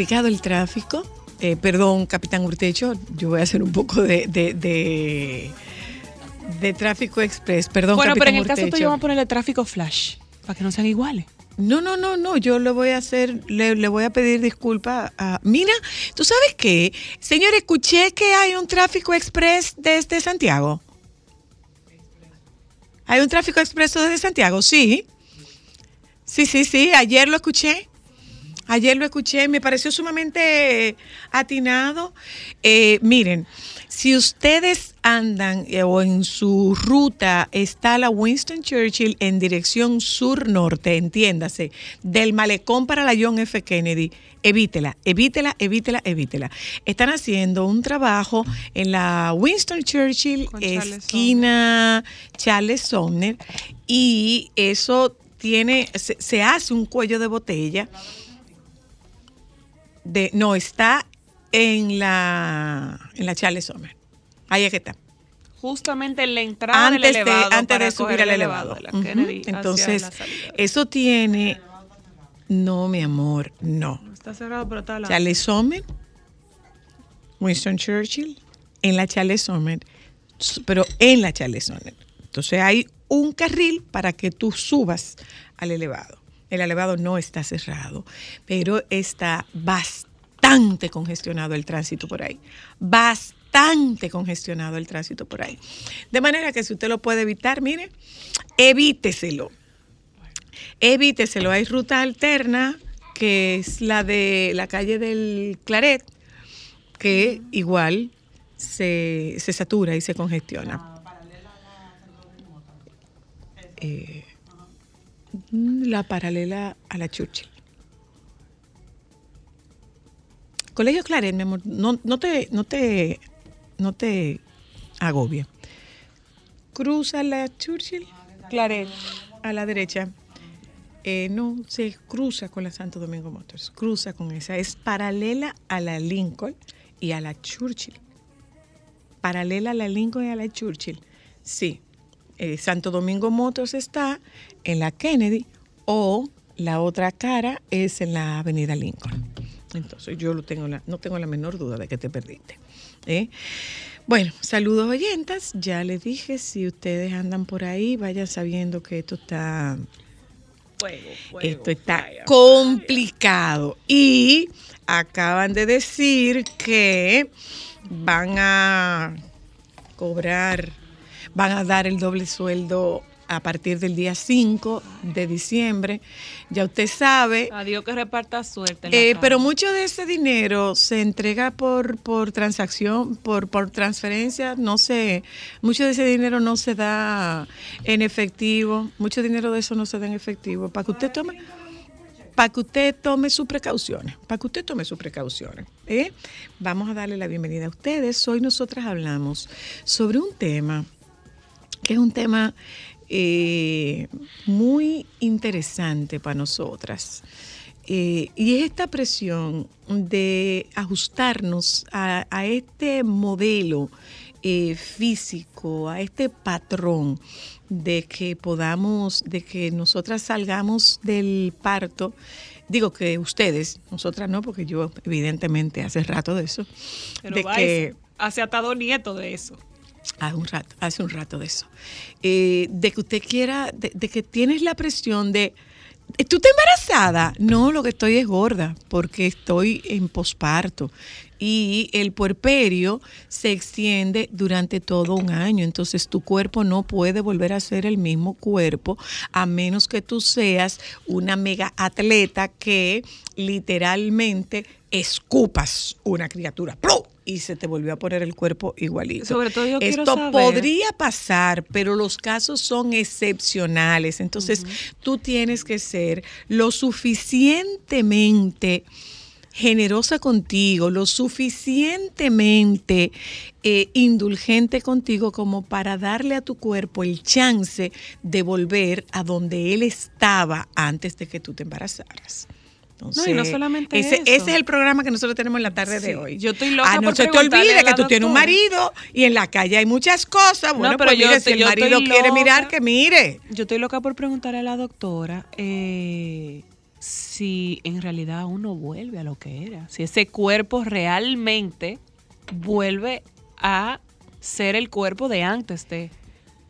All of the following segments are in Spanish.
Complicado el tráfico. Eh, perdón, Capitán Urtecho, yo voy a hacer un poco de, de, de, de tráfico express. Perdón, Bueno, pero en el caso tuyo vamos a ponerle tráfico flash, para que no sean iguales. No, no, no, no, yo le voy a hacer, le, le voy a pedir disculpas a... Mira, ¿tú sabes qué? Señor, escuché que hay un tráfico express desde Santiago. ¿Hay un tráfico expreso desde Santiago? Sí. Sí, sí, sí, ayer lo escuché. Ayer lo escuché, me pareció sumamente atinado. Eh, miren, si ustedes andan eh, o en su ruta está la Winston Churchill en dirección sur-norte, entiéndase, del malecón para la John F. Kennedy, evítela, evítela, evítela, evítela. Están haciendo un trabajo en la Winston Churchill, Charles esquina Charles Sumner, y eso tiene, se, se hace un cuello de botella de no está en la en la Charles Sommer. Ahí es que está. Justamente en la entrada Antes del de, elevado. antes para de subir al el elevado. de Entonces, eso tiene no, mi amor, no. Está cerrado, pero está al lado. Charles Sommer, Winston Churchill, en la Charles Sommer, pero en la Charles Sommer. Entonces hay un carril para que tú subas al elevado. El elevado no está cerrado, pero está bastante congestionado el tránsito por ahí. Bastante congestionado el tránsito por ahí. De manera que si usted lo puede evitar, mire, evíteselo evíteselo. Hay ruta alterna, que es la de la calle del Claret, que igual se, se satura y se congestiona. Eh, la paralela a la Churchill. Colegio Claret, mi amor, no, no te, no te, no te agobie. Cruza la Churchill, Claret, a la derecha. Eh, no, se cruza con la Santo Domingo Motors, cruza con esa, es paralela a la Lincoln y a la Churchill. Paralela a la Lincoln y a la Churchill. Sí, eh, Santo Domingo Motors está en la Kennedy o la otra cara es en la Avenida Lincoln. Entonces yo lo tengo la- no tengo la menor duda de que te perdiste. ¿eh? Bueno, saludos oyentas. Ya les dije, si ustedes andan por ahí, vayan sabiendo que esto está esto está complicado. Y acaban de decir que van a cobrar, van a dar el doble sueldo a partir del día 5 de diciembre. Ya usted sabe, Adiós que reparta suerte. eh, pero mucho de ese dinero se entrega por, por transacción, por, por transferencia, no sé, mucho de ese dinero no se da en efectivo, mucho dinero de eso no se da en efectivo, para que usted tome, para que usted tome sus precauciones, para que usted tome sus precauciones. ¿eh? Vamos a darle la bienvenida a ustedes. Hoy nosotras hablamos sobre un tema que es un tema eh, muy interesante para nosotras. Eh, y es esta presión de ajustarnos a, a este modelo eh, físico, a este patrón de que podamos, de que nosotras salgamos del parto, digo que ustedes, nosotras no, porque yo evidentemente hace rato de eso, Pero de vais, que hace atado nieto de eso. Hace un rato, hace un rato de eso. Eh, de que usted quiera, de, de que tienes la presión de. ¿Tú estás embarazada? No, lo que estoy es gorda, porque estoy en posparto. Y el puerperio se extiende durante todo un año. Entonces tu cuerpo no puede volver a ser el mismo cuerpo a menos que tú seas una mega atleta que literalmente escupas una criatura. ¡Plum! Y se te volvió a poner el cuerpo igualito. Sobre todo yo Esto saber- podría pasar, pero los casos son excepcionales. Entonces, tú tienes que ser lo suficientemente generosa contigo, lo suficientemente eh, indulgente contigo como para darle a tu cuerpo el chance de volver a donde él estaba antes de que tú te embarazaras. No, y no solamente ese, eso. ese es el programa que nosotros tenemos en la tarde de hoy. yo estoy loca Ah, no se te olvide que tú tienes un marido y en la calle hay muchas cosas. Bueno, pero pues yo mire, si el marido quiere loca. mirar, que mire. Yo estoy loca por preguntarle a la doctora eh, si en realidad uno vuelve a lo que era. Si ese cuerpo realmente vuelve a ser el cuerpo de antes de.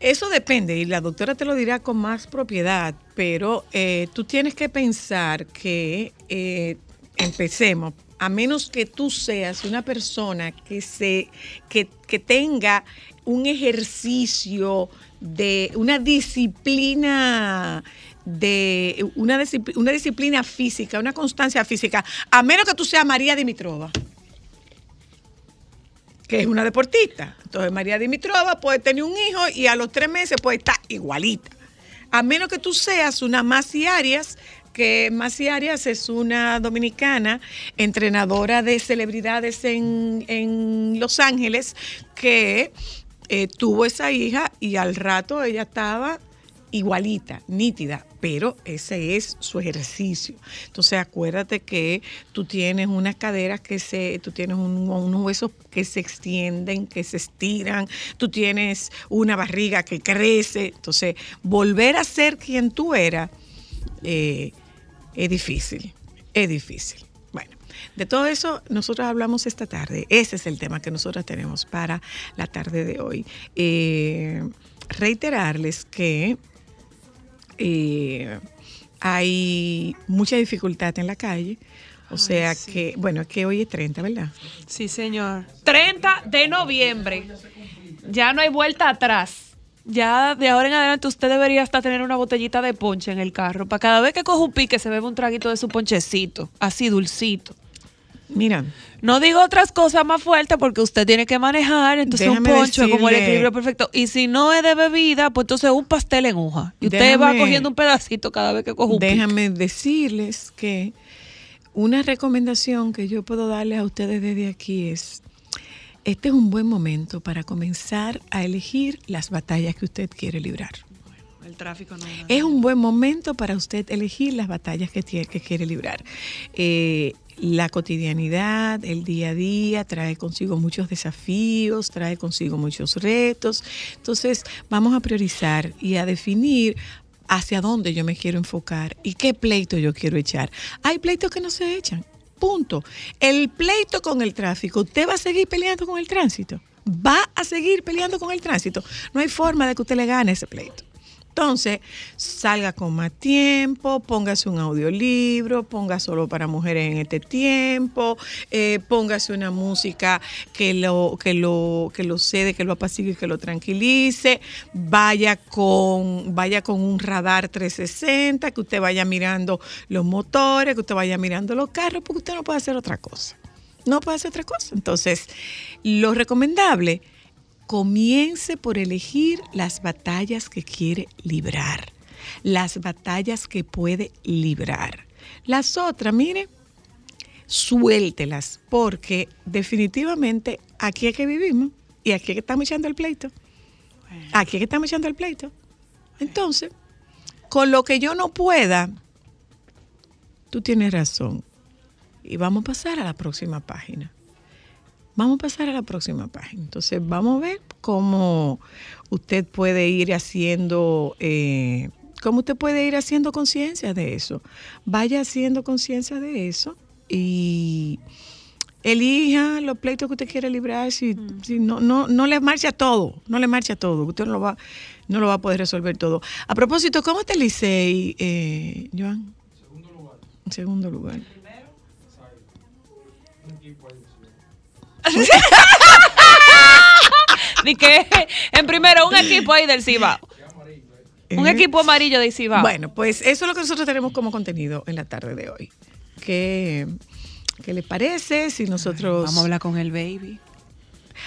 Eso depende y la doctora te lo dirá con más propiedad, pero eh, tú tienes que pensar que, eh, empecemos, a menos que tú seas una persona que, se, que, que tenga un ejercicio de una disciplina de una, discipli- una disciplina física, una constancia física, a menos que tú seas María Dimitrova que es una deportista. Entonces María Dimitrova puede tener un hijo y a los tres meses puede estar igualita. A menos que tú seas una Masi Arias, que Masi Arias es una dominicana, entrenadora de celebridades en, en Los Ángeles, que eh, tuvo esa hija y al rato ella estaba igualita, nítida, pero ese es su ejercicio. Entonces acuérdate que tú tienes unas caderas que se, tú tienes un- unos huesos que se extienden, que se estiran, tú tienes una barriga que crece. Entonces, volver a ser quien tú eras eh, es difícil, es difícil. Bueno, de todo eso nosotros hablamos esta tarde. Ese es el tema que nosotros tenemos para la tarde de hoy. Eh, reiterarles que eh, hay mucha dificultad en la calle. O sea que, bueno, es que hoy es 30, ¿verdad? Sí, señor. 30 de noviembre. Ya no hay vuelta atrás. Ya de ahora en adelante usted debería hasta tener una botellita de ponche en el carro. Para cada vez que coja un pique se bebe un traguito de su ponchecito. Así dulcito. Mira, No digo otras cosas más fuertes porque usted tiene que manejar, entonces Déjame un poncho es como el equilibrio perfecto. Y si no es de bebida, pues entonces un pastel en hoja. Y usted va cogiendo un pedacito cada vez que coja un déjame decirles que una recomendación que yo puedo darles a ustedes desde aquí es, este es un buen momento para comenzar a elegir las batallas que usted quiere librar. El tráfico no. Es un buen momento para usted elegir las batallas que, tiene, que quiere librar. Eh, la cotidianidad, el día a día, trae consigo muchos desafíos, trae consigo muchos retos. Entonces, vamos a priorizar y a definir hacia dónde yo me quiero enfocar y qué pleito yo quiero echar. Hay pleitos que no se echan. Punto. El pleito con el tráfico, ¿usted va a seguir peleando con el tránsito? ¿Va a seguir peleando con el tránsito? No hay forma de que usted le gane ese pleito. Entonces, salga con más tiempo, póngase un audiolibro, ponga solo para mujeres en este tiempo, eh, póngase una música que lo, que lo, que lo cede, que lo apacigue, que lo tranquilice, vaya con, vaya con un radar 360, que usted vaya mirando los motores, que usted vaya mirando los carros, porque usted no puede hacer otra cosa. No puede hacer otra cosa. Entonces, lo recomendable comience por elegir las batallas que quiere librar, las batallas que puede librar. Las otras, mire, suéltelas, porque definitivamente aquí es que vivimos y aquí es que estamos echando el pleito. Aquí es que estamos echando el pleito. Entonces, con lo que yo no pueda, tú tienes razón. Y vamos a pasar a la próxima página. Vamos a pasar a la próxima página. Entonces, vamos a ver cómo usted puede ir haciendo, eh, cómo usted puede ir haciendo conciencia de eso. Vaya haciendo conciencia de eso y elija los pleitos que usted quiere librar. Si, si no, no, no le marcha todo, no le marcha todo. Usted no lo va, no lo va a poder resolver todo. A propósito, ¿cómo está el Licey, eh, Joan? En segundo lugar. Ni que en primero un equipo ahí del Cibao. Un Eh, equipo amarillo de Cibao. Bueno, pues eso es lo que nosotros tenemos como contenido en la tarde de hoy. ¿Qué, qué le parece si nosotros... Vamos a hablar con el baby.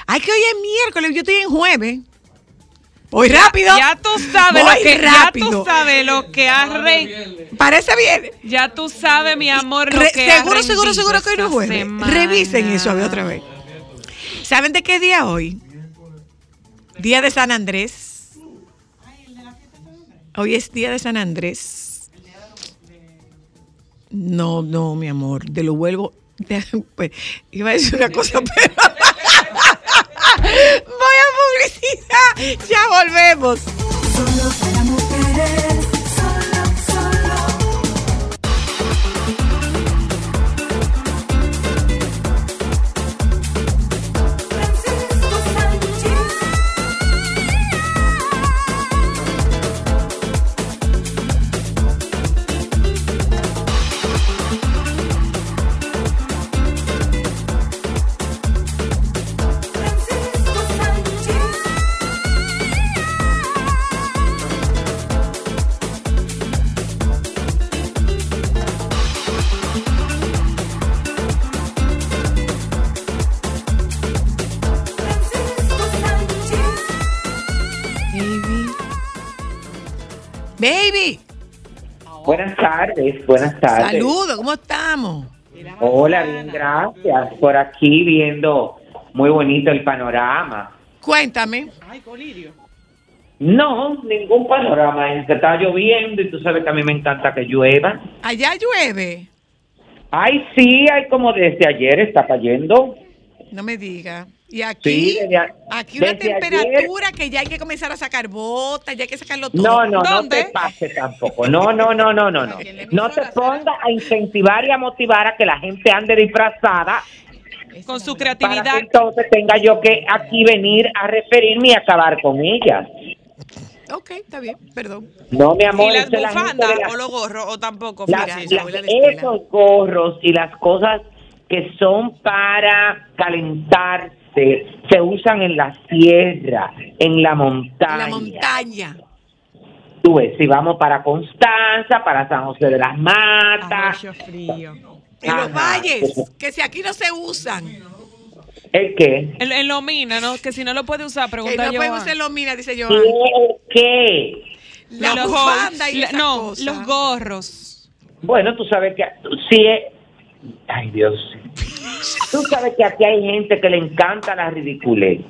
Ay, que hoy es miércoles, yo estoy en jueves. Voy rápido. Ya tú sabes Voy lo que ya rápido. tú sabes lo que has re- Parece bien. ya tú sabes mi amor lo Re- que has seguro, seguro, seguro que hoy no jueves. semana. Revisen eso a ver otra vez. ¿Saben de qué día hoy? Día de San Andrés. Hoy es día de San Andrés. No, no, mi amor, de lo vuelvo. pues, iba a decir una cosa, pero. Voy a publicidad. Ya volvemos. Baby. Buenas tardes, buenas tardes. Saludos, ¿cómo estamos? Hola, bien, gracias. Por aquí viendo muy bonito el panorama. Cuéntame. No, ningún panorama. Está lloviendo y tú sabes que a mí me encanta que llueva. Allá llueve. Ay, sí, hay como desde ayer está cayendo. No me diga. Y aquí, Sí, desde a- aquí una desde temperatura que ya hay que comenzar a sacar botas, ya hay que sacarlo todo. No, no, no te pases tampoco. No, no, no, no, no, no. No te pongas a incentivar y a motivar a que la gente ande disfrazada con su para creatividad. que entonces tenga yo que aquí venir a referirme y acabar con ellas. Ok, está bien, perdón. No, mi amor, ¿Y las la bufandas o los gorros o tampoco? las- Mira, esos gorros y las cosas que son para se usan en la sierra, en la En montaña. la montaña. Tú ves, si vamos para Constanza, para San José de las Matas, frío. En los valles, que si aquí no se usan. ¿el qué? En, en lo mina, ¿no? Que si no lo puede usar, pregunta no yo. podemos usar los minas, dice yo. ¿El qué? La los bufanda y la- esas No, cosas. los gorros. Bueno, tú sabes que si es... Ay, Dios. Tú sabes que aquí hay gente que le encanta la ridiculez.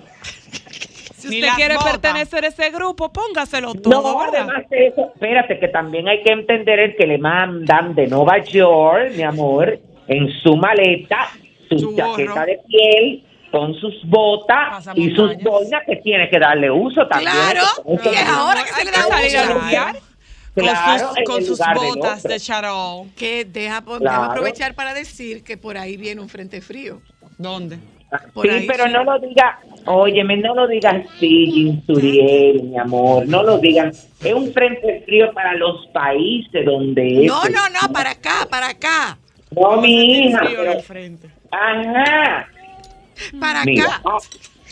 Si usted quiere botas. pertenecer a ese grupo, póngaselo todo, No, ¿verdad? además de eso, espérate que también hay que entender el que le mandan de Nueva York, mi amor, en su maleta, su, Su chaqueta gorro. de piel, con sus botas y sus boinas que tiene que darle uso también. Claro, y es ahora que se le da salir a uso. Claro, con sus, con botas otro. de charol. Que deja, Claro. aprovechar para decir que por ahí viene un frente frío. ¿Dónde? Por sí, ahí pero sí. no lo diga, óyeme, no lo digas así, Ginsuriel, mi amor, no lo digan. Es un frente frío para los países donde No, es. no, no, para acá, para acá. No, mi hija, pero- frente. ajá. Para Mira, acá. ah,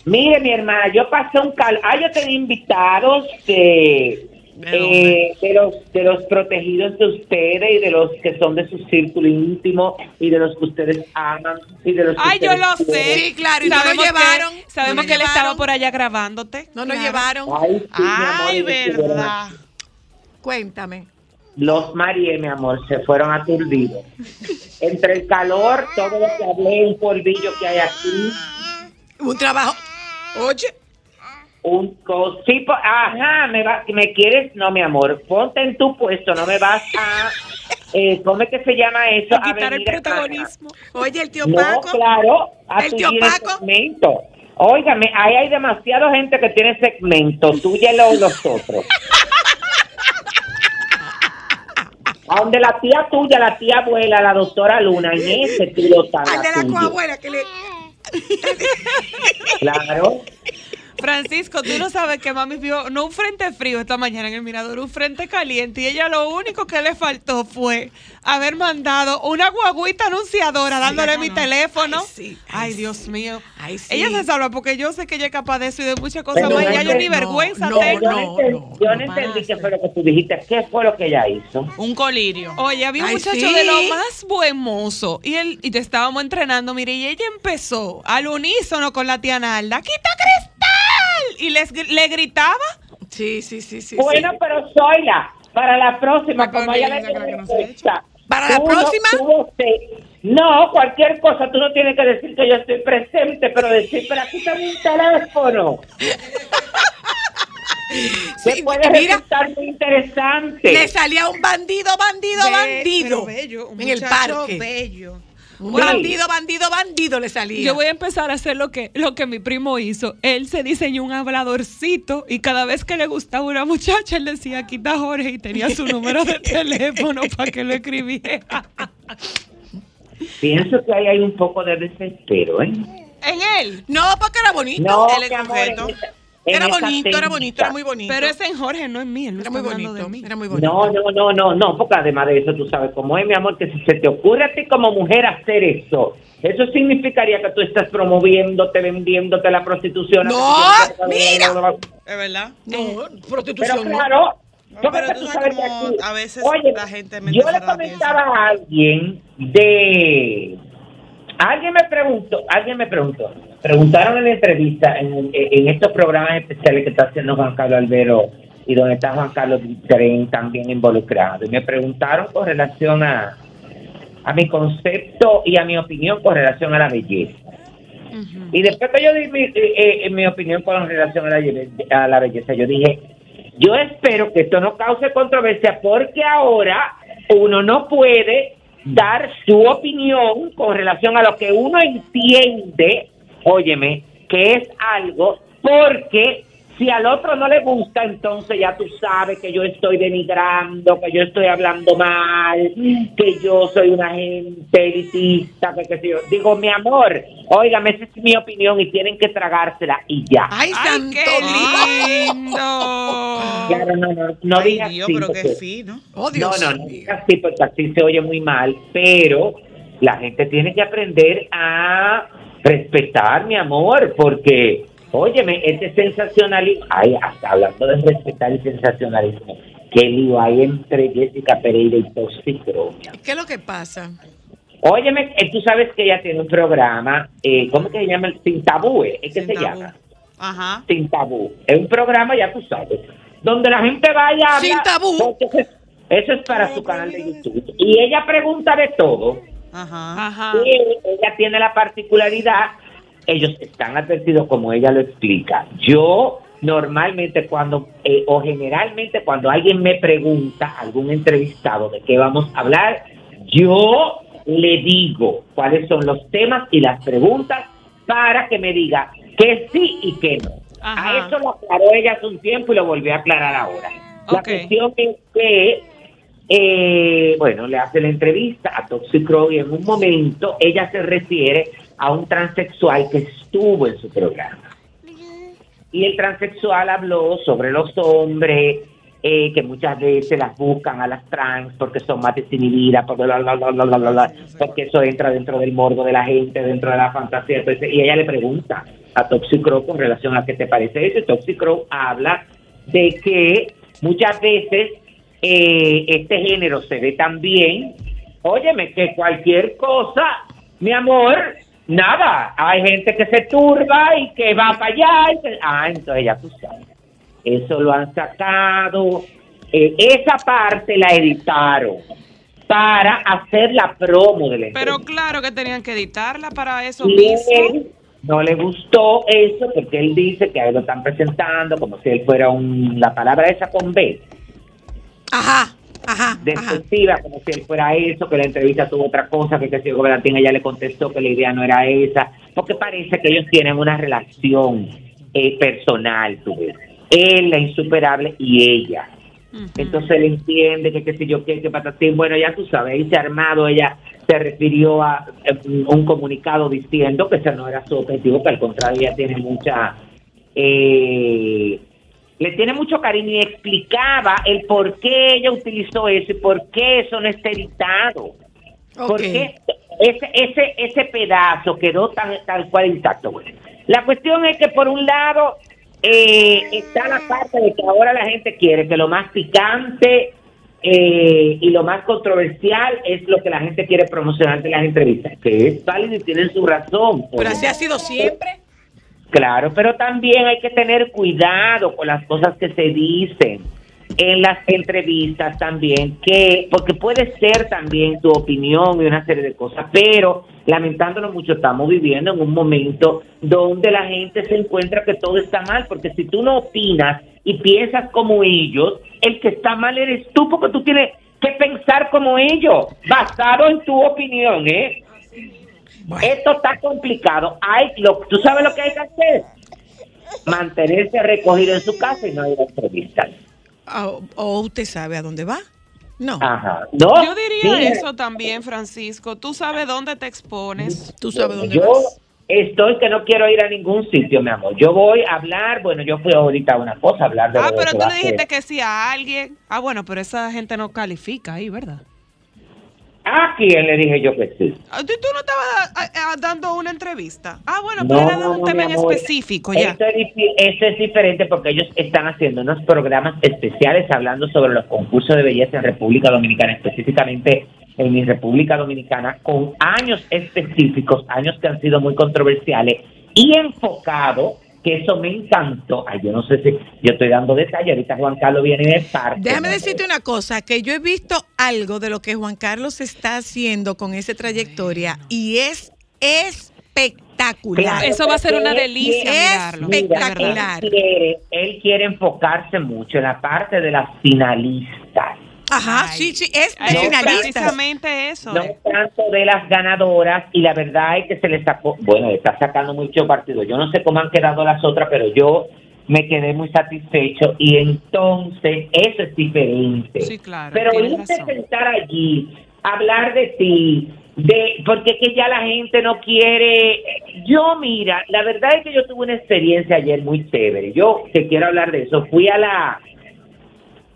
mire, mi hermana, yo pasé un cal. Ah, yo tenía invitados de, eh, de los de los protegidos de ustedes y de los que son de su círculo íntimo y de los que ustedes aman y de los que Ay, yo lo quieren. sé. Sí, claro, y no lo Sabemos que- llevaron, sabemos no lo que él estaba llevaron. por allá grabándote. No Claro. llevaron. Ay, sí, mi amor, verdad. Cuéntame. Los Marie, mi amor, se fueron aturdidos. Entre el calor, todo lo que hablé, un polvillo que hay aquí, Un trabajo. Oye, un cosipo. Ajá, me, va, ¿me quieres? No, mi amor, ponte en tu puesto, no me vas a eh, ¿cómo es que se llama eso? A quitar el acá. protagonismo. Oye, el tío No, Paco. claro, a El tío Paco. segmento. Óigame, ahí hay demasiada gente que tiene segmento, túyelo los otros. A donde la tía tuya, la tía abuela, la doctora Luna, en ese tiro está Al de la tuya. coabuela que le. Claro. Francisco, tú no sabes que mami vio no un frente frío esta mañana en el mirador, un frente caliente y ella lo único que le faltó fue haber mandado una guaguita anunciadora dándole mi teléfono. Ay, sí, Ay, ay, Dios mío. Ay, sí. Ella se salva porque yo sé que ella es capaz de eso y de muchas cosas más. no Ya yo ni entiendo. vergüenza no, tengo. yo no, no, no, no no entendí qué fue lo que tú dijiste. ¿Qué fue lo que ella hizo? Un colirio. Oye, había un Ay, muchacho sí. de lo más buen mozo y él y te estábamos entrenando, mire, y ella empezó al unísono con la tía Nalda, ¡quita cristal! Y les, le gritaba. Sí, sí, sí, sí. Bueno, sí. pero Zoila, para la próxima, Para como ella le que no ¿Para la próxima? no cualquier cosa, tú no tienes que decir que yo estoy presente, pero decir, pero aquí está mi teléfono. Sí, puede mira, resultar muy interesante. le salía un bandido, bandido, Be- bandido. pero bello, un en el parque. bello. Bandido, bandido, bandido le salía. Yo voy a empezar a hacer lo que, lo que mi primo hizo. Él se diseñó un habladorcito y cada vez que le gustaba una muchacha, él decía, quita Jorge y tenía su número de teléfono para que lo escribiera. Pienso que ahí hay un poco de desespero, ¿eh? en él. No, porque era bonito. No, él era amor, bonito. Era bonito, era bonito, era muy bonito. Pero es en Jorge, no en mí. Él no era muy de bonito, mí. era muy bonito. No, no, no, no, no, porque además de eso tú sabes cómo es, mi amor, que si se te ocurre a ti como mujer hacer eso, eso significaría que tú estás promoviéndote, vendiéndote la prostitución. No, mira. ¿Es verdad? No, Pero prostitución no. claro, porque pero que tú tú sabes sabes que a veces oye, la gente mete yo le comentaba a alguien de, alguien me preguntó, alguien me preguntó, preguntaron en la entrevista en, en estos programas especiales que está haciendo Juan Carlos Albero y donde está Juan Carlos Tren también involucrado y me preguntaron con relación a a mi concepto y a mi opinión con relación a la belleza. Y después que yo di mi, eh, eh, mi opinión con relación a la, a la belleza, yo dije, yo espero que esto no cause controversia porque ahora uno no puede dar su opinión con relación a lo que uno entiende, óyeme, que es algo, porque si al otro no le gusta, entonces ya tú sabes que yo estoy denigrando, que yo estoy hablando mal, que yo soy una gente elitista, que, qué sé yo. Digo, mi amor, óigame, esa es mi opinión y tienen que tragársela y ya. Ay, ¡Ay, santo qué Dios. lindo! Claro, no, no, no Ay, digas Dios, así, pero porque- qué fino. Oh, no, Dios no, no mío. digas así porque así se oye muy mal, pero la gente tiene que aprender a respetar, mi amor, porque, óyeme, este sensacionalismo, ay, hasta hablando de respetar el sensacionalismo, qué lío hay entre Jessica Pereira y Toxicromia. ¿Qué es lo que pasa? Óyeme, eh, tú sabes que ella tiene un programa, eh, ¿cómo que se llama? Sin tabú, ¿eh? ¿es que Sin se tabú. llama? Ajá. Sin tabú. Es un programa, ya tú sabes, donde la gente vaya a Sin tabú. Eso es, eso es para su canal de YouTube. Y ella pregunta de todo. Ajá. Ajá. Y ella tiene la particularidad, ellos están advertidos como ella lo explica. Yo normalmente cuando, eh, o generalmente cuando alguien me pregunta, algún entrevistado de qué vamos a hablar, yo le digo cuáles son los temas y las preguntas para que me diga que sí y que no. Ajá. A eso lo aclaró ella hace un tiempo y lo volvió a aclarar ahora. La cuestión es que eh, bueno, le hace la entrevista a Toxic Crow y en un momento ella se refiere a un transexual que estuvo en su programa. Y el transexual habló sobre los hombres, eh, que muchas veces las buscan a las trans porque son más desinhibidas, porque, la, la, la, la, la, la, la, porque eso entra dentro del morbo de la gente, dentro de la fantasía. Y ella le pregunta a Toxic Crow con relación a qué te parece eso. Y Toxic Crow habla de que muchas veces eh, este género se ve tan bien, óyeme, que cualquier cosa, mi amor, nada, hay gente que se turba y que va para allá, y que- ah, entonces ya tú sabes, eso lo han sacado, eh, esa parte la editaron para hacer la promo de la Pero claro que tenían que editarla para eso Y mismo. no le gustó eso porque él dice que a él lo están presentando como si él fuera un, la palabra esa con B, Ajá, Ajá, despectiva, como si él fuera eso, que la entrevista tuvo otra cosa, que que si Gobernatín ella le contestó que la idea no era esa, porque parece que ellos tienen una relación eh, personal, tú ves. Él, la insuperable, y ella. Entonces él entiende que qué sé yo qué, que patatín, bueno, ya tú sabes, ahí se ha armado, ella se refirió a eh, un comunicado diciendo que ese no era su objetivo, que al contrario ella tiene mucha, eh, le tiene mucho cariño y explicaba el por qué ella utilizó eso y por qué eso no está editado. ¿Por qué ese, ese, ese pedazo quedó tan tal cual intacto? Bueno, la cuestión es que por un lado eh, está la parte de que ahora la gente quiere que lo más picante eh, y lo más controversial es lo que la gente quiere promocionar de las entrevistas, que es válido y tienen su razón. Pero así ha sido siempre. Claro, pero también hay que tener cuidado con las cosas que se dicen en las entrevistas también, que porque puede ser también tu opinión y una serie de cosas, pero lamentándolo mucho estamos viviendo en un momento donde la gente se encuentra que todo está mal, porque si tú no opinas y piensas como ellos, el que está mal eres tú, porque tú tienes que pensar como ellos, basado en tu opinión, ¿eh? Esto está complicado. Hay, lo, ¿Tú sabes lo que hay que hacer? Mantenerse recogido en su casa y no ir a entrevistas. O, o usted sabe a dónde va. No. Ajá. No, Yo diría mira, eso también, Francisco. Tú sabes dónde te expones. Tú sabes dónde Yo vas. estoy que no quiero ir a ningún sitio, mi amor. Yo voy a hablar, bueno, yo fui ahorita a una cosa, a hablar de Ah, lo pero que tú le dijiste que sí a alguien. Ah, bueno, pero esa gente no califica ahí, ¿verdad? ¿A quién le dije yo que sí? Ah, ¿Tú, no estabas dando una entrevista? Ah, bueno, No, pero era de un no, tema en específico ya. Eso es, eso es diferente porque ellos están haciendo unos programas especiales hablando sobre los concursos de belleza en República Dominicana, específicamente en mi República Dominicana, con años específicos, años que han sido muy controversiales y enfocado, que eso me encantó. Ay, yo no sé si yo estoy dando detalles, ahorita Juan Carlos viene de parte. Déjame ¿no? decirte una cosa, que yo he visto algo de lo que Juan Carlos está haciendo con esa trayectoria y es espectacular. Claro, Eso va a ser una delicia es. Mira, espectacular. Él quiere, él quiere enfocarse mucho en la parte de las finalistas. Ajá, Ay. sí, sí, es de finalistas. Precisamente eso. No tanto de las ganadoras y la verdad es que se le sacó, bueno, le está sacando mucho partido. Yo no sé cómo han quedado las otras, pero yo me quedé muy satisfecho y entonces eso es diferente. Sí, claro, Pero irte sentar allí, hablar de ti, de porque es que ya la gente no quiere. Yo mira, la verdad es que yo tuve una experiencia ayer muy chévere. Yo te quiero hablar de eso. Fui a la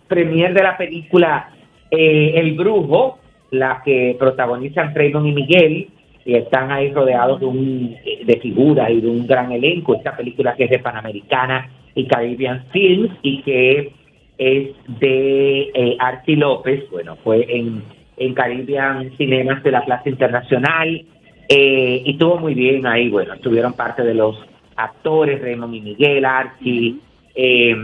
premier de la película eh, El Brujo, la que protagonizan Raymond y Miguel, y están ahí rodeados de, un, de figuras y de un gran elenco. Esta película que es de Panamericana y Caribbean Films y que es de eh, Archie López, bueno, fue en, en Caribbean Cinemas de la Plaza Internacional eh, y estuvo muy bien ahí, bueno, estuvieron parte de los actores, Raymond y Miguel, Archie, eh,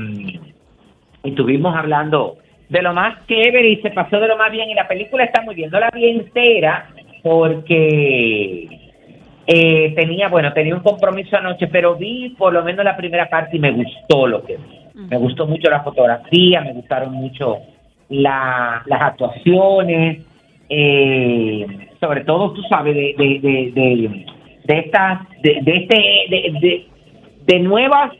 estuvimos hablando de lo más chévere y se pasó de lo más bien. Y la película está muy bien, no la vi entera porque eh, tenía, bueno, tenía un compromiso anoche, pero vi por lo menos la primera parte y me gustó lo que vi. Me gustó mucho la fotografía, me gustaron mucho la, las actuaciones, eh, sobre todo, tú sabes, de, de, de, de, de estas, de, de este, de, de, de nuevas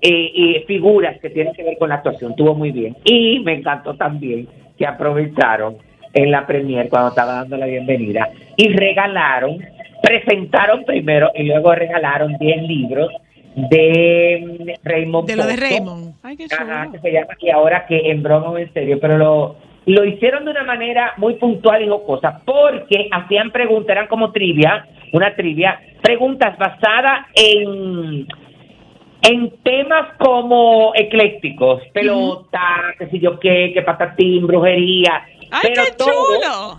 eh, figuras que tienen que ver con la actuación. Estuvo muy bien. Y me encantó también que aprovecharon en la premier cuando estaba dando la bienvenida y regalaron, presentaron primero y luego regalaron 10 libros de mm, Raymond De lo de. Raymond. Ay, qué Ajá, que se llama y ahora que en broma o en serio, pero lo, lo hicieron de una manera muy puntual y jocosa, porque hacían preguntas, eran como trivia, una trivia, preguntas basadas en en temas como eclécticos, pelota, qué sé yo qué, que patatín, brujería, ¡Ay, pero qué todo, chulo!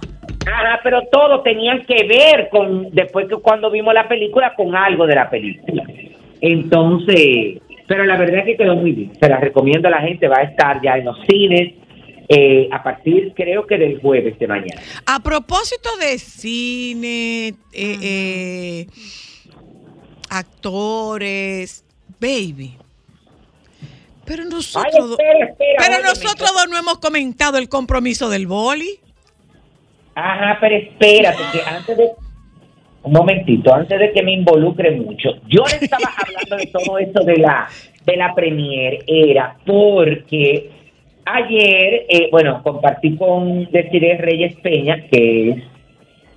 Ajá, pero todo tenían que ver con, después que cuando vimos la película, con algo de la película. Entonces, pero la verdad es que quedó muy bien. Se la recomiendo a la gente, va a estar ya en los cines eh, a partir, creo que del jueves de mañana. A propósito de cine, eh, eh, actores, baby. Pero Ay, nosotros, espera, espera, pero nosotros dos no hemos comentado el compromiso del boli. Ajá, pero espérate, que antes de... Un momentito, antes de que me involucre mucho, yo le estaba hablando de todo eso de la, de la premier, era porque ayer, eh, bueno, compartí con Desiree Reyes Peña, que es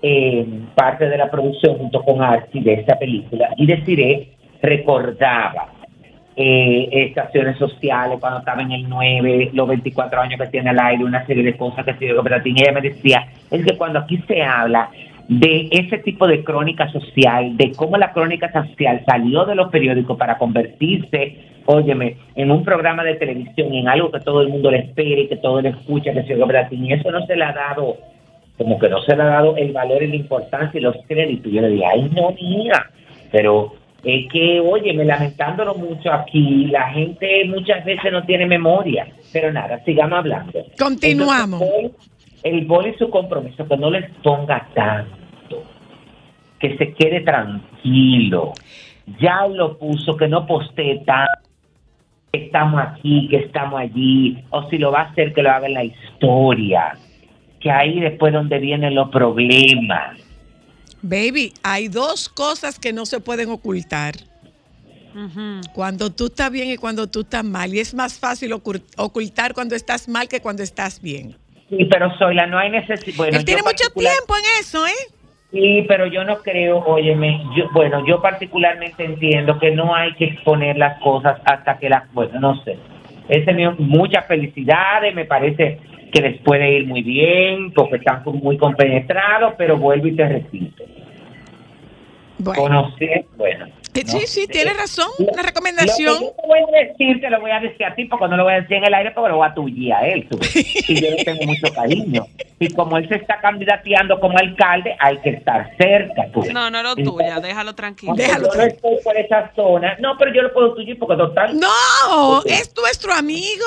eh, parte de la producción junto con Archie de esta película, y Desiree recordaba eh, estaciones sociales cuando estaba en el 9, los 24 años que tiene al aire, una serie de cosas que se dio y ella me decía, es que cuando aquí se habla de ese tipo de crónica social, de cómo la crónica social salió de los periódicos para convertirse, óyeme, en un programa de televisión, en algo que todo el mundo le espere, que todo le escucha, que se y eso no se le ha dado, como que no se le ha dado el valor y la importancia y los créditos. Yo le dije, ay, no, mira, pero es que, óyeme, lamentándolo mucho aquí, la gente muchas veces no tiene memoria, pero nada, sigamos hablando. Continuamos. Entonces, el bol y su compromiso, que no les ponga tanto, que se quede tranquilo. Ya lo puso, que no postee tanto, que estamos aquí, que estamos allí, o si lo va a hacer, que lo haga en la historia, que ahí después donde vienen los problemas. Baby, hay dos cosas que no se pueden ocultar. Cuando tú estás bien y cuando tú estás mal. Y es más fácil ocultar cuando estás mal que cuando estás bien. Sí, pero Zoila, no hay necesidad. Bueno, Él tiene mucho tiempo en eso, ¿eh? Sí, pero yo no creo, óyeme, yo, bueno, yo particularmente entiendo que no hay que exponer las cosas hasta que las, bueno, no sé. He tenido muchas felicidades, me parece que les puede ir muy bien, porque están muy compenetrados, pero vuelvo y te repito. Bueno. Conocer, bueno. Eh, no sí, sí, sé. tienes razón. Una recomendación. Lo que yo te voy a decir, te lo voy a decir a ti, porque no lo voy a decir en el aire, porque lo voy a tullir a él. tú. Y yo le tengo mucho cariño. Y como él se está candidateando como alcalde, hay que estar cerca. tú. No, no lo tuya, déjalo tranquilo. Déjalo yo no estoy por esa zona. No, pero yo lo puedo tullir porque total. No, es nuestro amigo.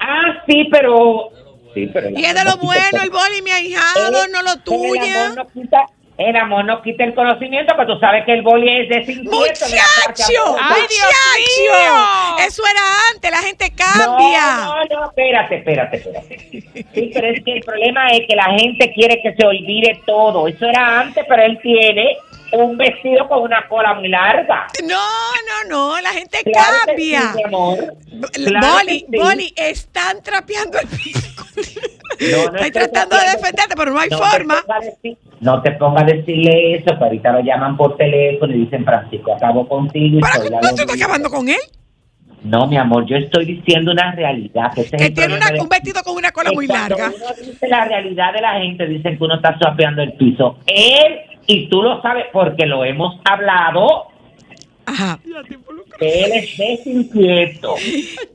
Ah, sí, pero. Sí, pero el Y es de lo bueno, el boli, mi ahijado, el- no lo pero El amor no quita. El conocimiento, pero tú sabes que el boli es de 50. ¡Muchacho! ¡Ay, Dios ¡Muchacho! mío! Eso era antes, la gente cambia. No, no, no, espérate, espérate, espérate. Sí, pero es que el problema es que la gente quiere que se olvide todo. Eso era antes, pero él tiene un vestido con una cola muy larga. No, no, no, la gente Claro que cambia. sí, mi amor. B- Claro Boli, que sí. Boli, están trapeando el piso. No, no Estoy tratando de defenderte, pero no hay No forma. decir- no te pongas a decirle eso, que ahorita lo llaman por teléfono y dicen, Francisco, acabo contigo. y ¿Para qué estoy lombriz". acabando con él? No, mi amor, yo estoy diciendo una realidad. Que, tiene problema una- de- un vestido con una cola muy larga. uno dice la realidad de la gente, dicen que uno está suapeando el piso. Él, y tú lo sabes porque lo hemos hablado, Ajá. que él es desinquieto.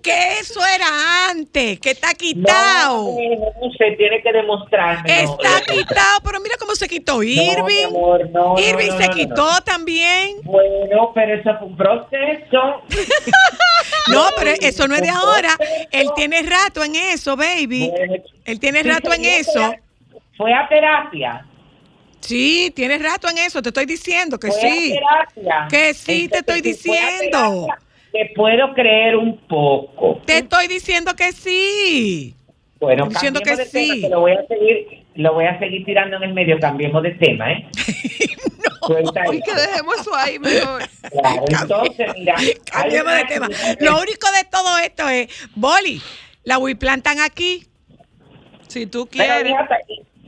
Que eso era antes, que está quitado. No, no sé, tiene que demostrarme. no, Está quitado, pero mira cómo se quitó No, Irving. amor, no, no, Irving no, se no, no, quitó no. también. Bueno, pero eso fue un proceso. No, pero eso no es de ahora. Él tiene rato en eso, baby. Él tiene rato en eso. Fue a terapia. Sí, tienes rato en eso. Te estoy diciendo que sí. a. Que sí, te estoy si fue a diciendo. Te puedo creer un poco. Te estoy diciendo que sí. Bueno, Estoy diciendo que de tema, sí. que lo voy a seguir, lo voy a seguir tirando en el medio, cambiemos de tema, ¿eh? Ay, eso. que dejemos eso ahí mejor. Claro, entonces, mira, Cambiemos de tema. que- Lo único de todo esto es, Boli, la Wiplan están aquí. Si tú Pero, quieres. fíjate,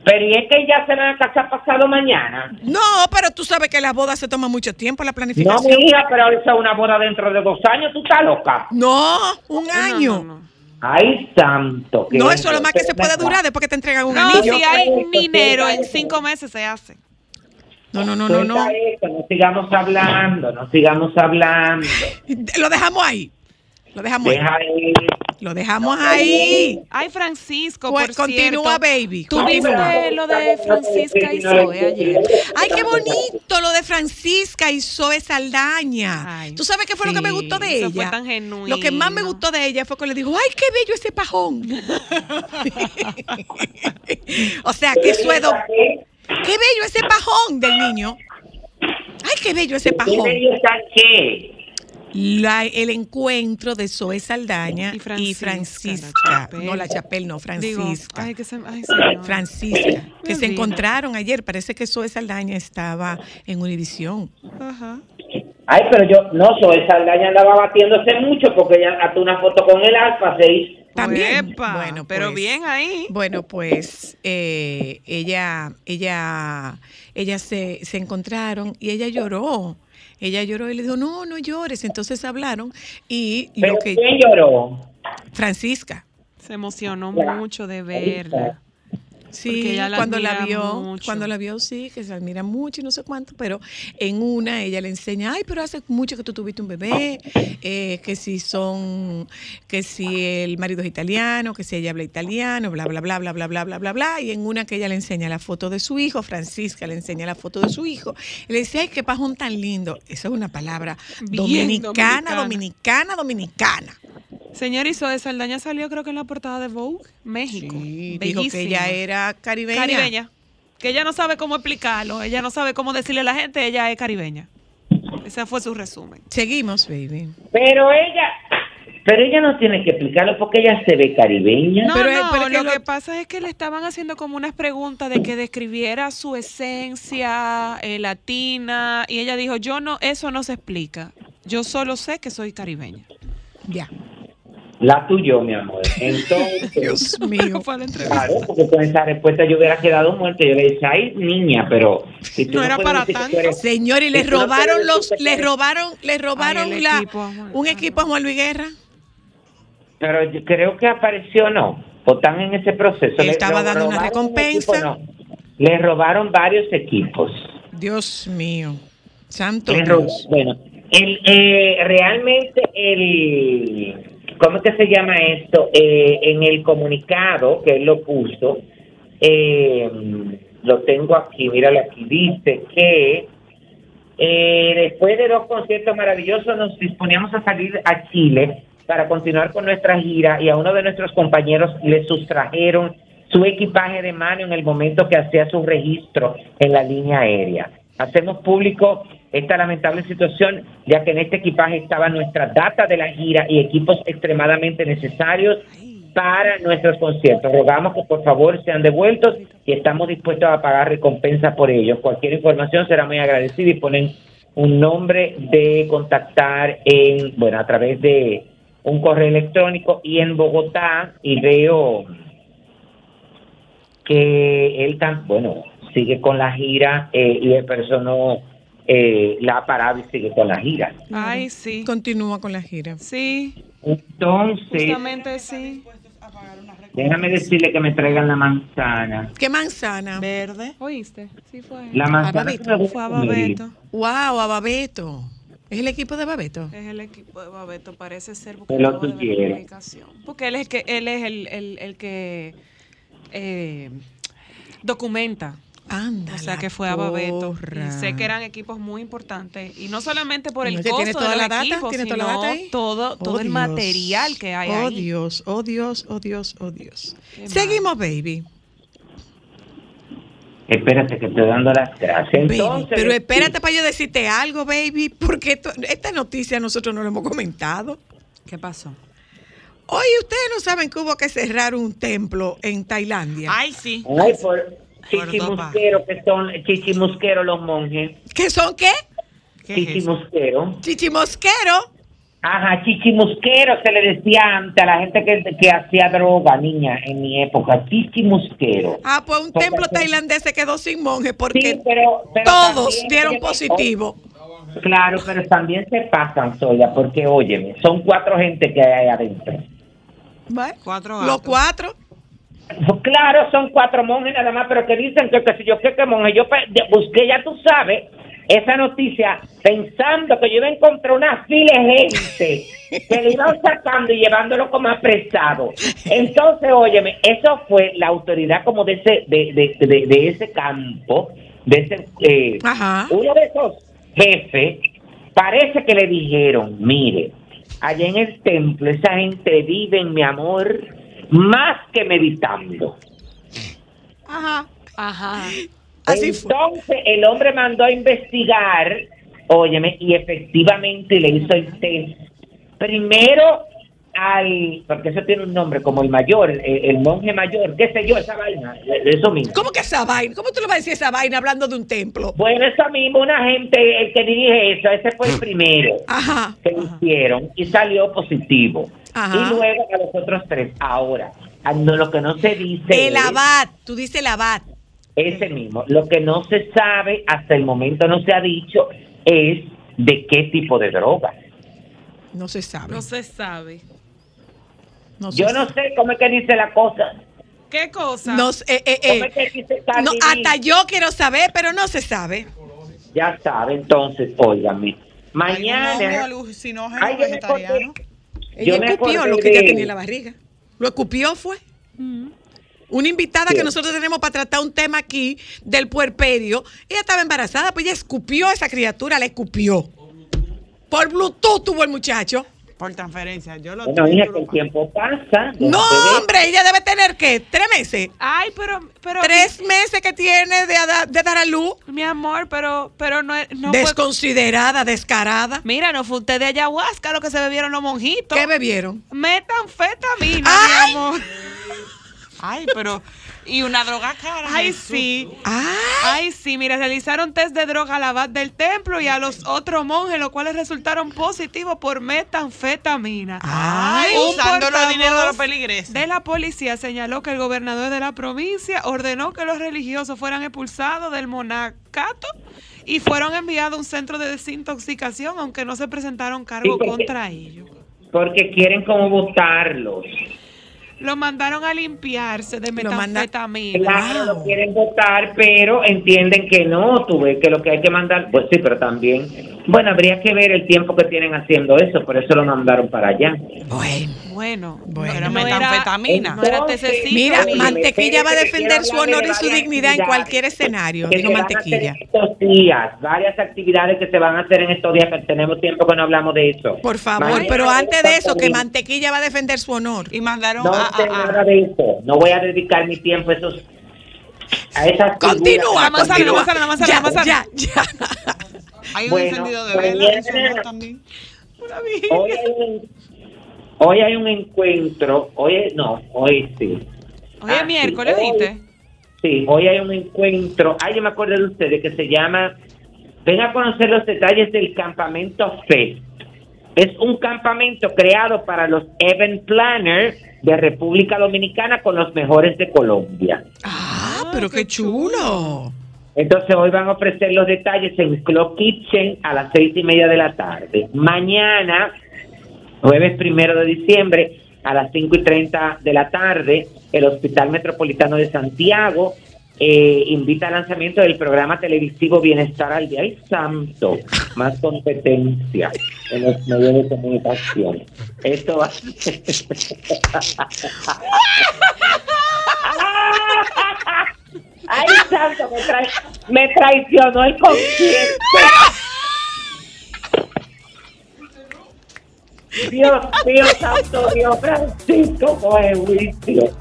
pero y es que ya se van a casar pasado mañana. No, pero tú sabes que las bodas se toman mucho tiempo, la No, planificación. mi hija, pero eso es una boda dentro de dos años, tú estás loca. No, un No, año. no, No, no. Ay, santo. que eso es lo más que se puede durar después que te entregan un No, anillo. si hay suelta en cinco meses se hace. No, no, no, no, no. No sigamos hablando, no sigamos hablando. Lo dejamos ahí. Lo dejamos ahí. Deja ahí. Lo dejamos ahí. Ay, Francisco, Pues, por continúa, cierto. baby. ¿Tú Ay, viste pero- lo de Francisca y Zoe ayer? Ay, qué bonito lo de Francisca y Zoe Saldaña. Ay, ¿Tú sabes qué fue lo que me gustó de eso ella? fue tan genuino. Lo que más me gustó de ella fue que le dijo, ay, qué bello ese pajón. o sea, que suedo, qué bello ese pajón del niño. Ay, qué bello ese ¿Qué pajón. bello está qué? La- el encuentro de Zoe Saldaña Y y Francisca, la no, la Chapel, no, Digo, Francisca. ay, que se, ay, señor. Francisca, que se encontraron ayer. Parece que Zoe Saldaña estaba en Univisión. Ajá. Ay, pero yo, no, Zoe Saldaña andaba batiéndose mucho porque ella hasta una foto con el Alfa 6. También. Epa, Bueno, pero pues, bien ahí. Bueno, pues eh, ella, ella, ella se, se encontraron y ella lloró. Ella lloró y le dijo, no, no llores. Entonces hablaron y Pero lo que ¿quién lloró? Francisca, Se emocionó Ya. mucho de verla. Sí, ella la cuando la vio, mucho. cuando la vio sí, que se admira mucho y no sé cuánto, pero en una ella le enseña, ay, pero hace mucho que tú tuviste un bebé, eh, que si son, que si el marido es italiano, que si ella habla italiano, bla, bla, bla, bla, bla, bla, bla, bla, bla, y en una que ella le enseña la foto de su hijo, Francisca le enseña la foto de su hijo, y le dice, ay, qué pajón tan lindo, esa es una palabra dominicana, dominicana. dominicana, dominicana. Señor Isoe Saldaña salió creo que en la portada de Vogue, México. Sí, dijo que Bellísima. ella era caribeña. caribeña. Que ella no sabe cómo explicarlo, ella no sabe cómo decirle a la gente, ella es caribeña. Ese fue su resumen. Seguimos, baby. Pero ella, pero ella no tiene que explicarlo porque ella se ve caribeña. No, Pero no, pero es que lo, lo- que pasa es que le estaban haciendo como unas preguntas de que describiera su esencia eh, latina y ella dijo, yo no, eso no se explica. Yo solo sé que soy caribeña. Ya. La tuyo, mi amor. Entonces, Dios mío. La entrevista. claro, porque con esa respuesta yo hubiera quedado muerta. Yo le dije, ay, niña, pero si tú No era para tanto. eres- Señor, y si le tú no robaron los, decir que le tú eres- robaron, le robaron la, equipo un equipo a Juan Luis Guerra. Pero yo creo que apareció, no. O están en ese proceso. Él Le- estaba dando una un recompensa. equipo, no. Le robaron varios equipos. Dios mío. Santo Dios. Bueno, el, eh, realmente el... ¿Cómo que se llama esto? Eh, en el comunicado que él lo puso, eh, lo tengo aquí, míralo aquí, dice que eh, después de dos conciertos maravillosos nos disponíamos a salir a Chile para continuar con nuestra gira y a uno de nuestros compañeros le sustrajeron su equipaje de mano en el momento que hacía su registro en la línea aérea. Hacemos público esta lamentable situación ya que en este equipaje estaban nuestras datas de la gira y equipos extremadamente necesarios para nuestros conciertos. Rogamos que por favor sean devueltos y estamos dispuestos a pagar recompensa por ellos. Cualquier información será muy agradecida y ponen un nombre de contactar en, bueno, a través de un correo electrónico y en Bogotá y veo que él tan, bueno, sigue con la gira eh, y el persono eh, la ha parado y sigue con la gira. Ay, sí. Continúa con la gira. Sí, Entonces, justamente sí. déjame decirle que me traigan la manzana. ¿Qué manzana? Verde. ¿Oíste? Sí fue. La manzana Babeto. que me gusta Fue a. Babeto. Wow, a Babeto. ¿Es el equipo de Babeto? Es el equipo de Babeto, parece ser lo de ver la tuviera. publicación. Porque él es que él es el, el, el que eh, documenta. Anda. O sea que fue a Babeto. Y sé que eran equipos muy importantes. Y no solamente por el costo tiene de toda la data, tiene sino toda la data ahí. todo, todo Oh, el Dios. material que hay oh, ahí. Dios, oh Dios, oh Dios, oh Dios. Qué mal. Seguimos, baby. Espérate que estoy dando las gracias. Baby, Entonces, Pero espérate para yo decirte algo, baby, porque esto- esta noticia nosotros no la hemos comentado. ¿Qué pasó? Oye, ustedes no saben que hubo que cerrar un templo en Tailandia. Ay, sí. Ay, Por chichimusquero, que son chichimusquero los monjes. ¿Qué son qué? ¿Qué es eso? Chichimusquero. Ajá, chichimusquero se le decía antes a la gente que, que hacía droga, niña, en mi época. Chichimusquero. Ah, pues un Porque templo tailandés se quedó sin monje porque Sí, pero, pero todos dieron positivo. Oh, claro, pero también se pasan, Soya, porque óyeme, son cuatro gente que hay ahí adentro. ¿Vale? Cuatro Los gatos. cuatro. Pues Claro, son cuatro monjes nada más, pero que dicen que, que si yo qué que monje, yo busqué, ya tú sabes, esa noticia pensando que yo iba a encontrar una fila de gente que le iban sacando y llevándolo como apresado. Entonces, óyeme, eso fue la autoridad como de ese, de, de, de, de ese campo, de ese, eh, uno de esos jefes, parece que le dijeron, mire, allá en el templo esa gente vive, mi amor, más que meditando. Ajá. Ajá. Así fue. Entonces el hombre mandó a investigar óyeme, y efectivamente le hizo el test. Primero al, porque eso tiene un nombre, como el mayor, el, el monje mayor, qué sé yo, esa vaina, eso mismo. ¿Cómo que esa vaina? ¿Cómo tú le vas a decir esa vaina hablando de un templo? Bueno, eso mismo, una gente, el que dirige eso, ese fue el primero Ajá. que lo hicieron y salió positivo. Ajá. Y luego a los otros tres. Ahora, no, lo que no se dice El es abad. Tú dices el abad. ese mismo. Lo que no se sabe, hasta el momento no se ha dicho, es de qué tipo de droga. No se sabe. No se sabe. No Yo no sé cómo es que dice la cosa. ¿Qué cosa? No sé, eh, eh, ¿Cómo eh. es que dice Cardi No, hasta yo quiero saber, pero no se sabe. Ya sabe, entonces, óigame. Mañana. Ay, yo me vegetariano. Ella escupió lo que ella tenía en la barriga. Lo escupió fue. Una invitada Sí. que nosotros tenemos para tratar un tema aquí del puerperio. Ella estaba embarazada, pues ella escupió a esa criatura, la escupió. Por Bluetooth tuvo el muchacho. Por transferencia. Yo lo Bueno, hija, que el tiempo pasa. No, hombre, ella debe tener, ¿qué? ¿Tres meses? Ay, pero, pero. Tres meses que tiene de, de dar a luz. Mi amor, pero, pero no, no fue. Desconsiderada, descarada. Mira, no fue usted de ayahuasca lo que se bebieron los monjitos. ¿Qué bebieron? Metanfetamina, Ay. mi amor. Ay, pero. Y una droga cara. Ay, Jesús. sí. Ay, Ay, sí, mira, realizaron test de droga al abad del templo y a los otros monjes, los cuales resultaron positivos por metanfetamina. Ay, Un usando los dineros de los peligreses. De la policía señaló que el gobernador de la provincia ordenó que los religiosos fueran expulsados del monacato y fueron enviados a un centro de desintoxicación, aunque no se presentaron cargos Sí, porque- contra ellos. Porque quieren como votarlos. Lo mandaron a limpiarse de metanfetamina. Claro, Wow. lo quieren votar, pero entienden que no, tú ves que lo que hay que mandar, pues sí, pero también, bueno, habría que ver el tiempo que tienen haciendo eso, por eso lo mandaron para allá. bueno. Bueno, Bueno. No metanfetamina. No era. Mira, ni- Mantequilla va a defender su honor de y su dignidad en cualquier escenario, a hacer Mantequilla. estos días, varias actividades que se van a hacer en estos días, que tenemos tiempo que no hablamos de eso. Por favor, Mañana pero antes de eso, que. Mantequilla va a defender su honor. Y mandaron No a, sé a- nada a- de eso, no voy a dedicar mi tiempo a esos... A esas Continúa, manzana, continúa. la manzana, la ya, ya, ya. Hay un Bueno, encendido de pues vela. Hoy hay un, hoy hay un encuentro, hoy no, hoy sí. Hoy Ah, es miércoles, sí, ¿viste? Sí, hoy hay un encuentro, ay, yo me acuerdo de ustedes, que se llama, ven a conocer los detalles del campamento Fest. Es un campamento creado para los event planners de República Dominicana con los mejores de Colombia. Ah, pero qué chulo. Entonces hoy van a ofrecer los detalles en Club Kitchen a las seis y media de la tarde. Mañana, jueves primero de diciembre, a las cinco y treinta de la tarde, el Hospital Metropolitano de Santiago eh, invita al lanzamiento del programa televisivo Bienestar al Día. ¡Ay, santo! Más competencia en los medios de comunicación. Esto va. ¡Ay, santo! Me, trai- me traicionó el concierto. Dios mío, santo Dios, Francisco, coge juicio.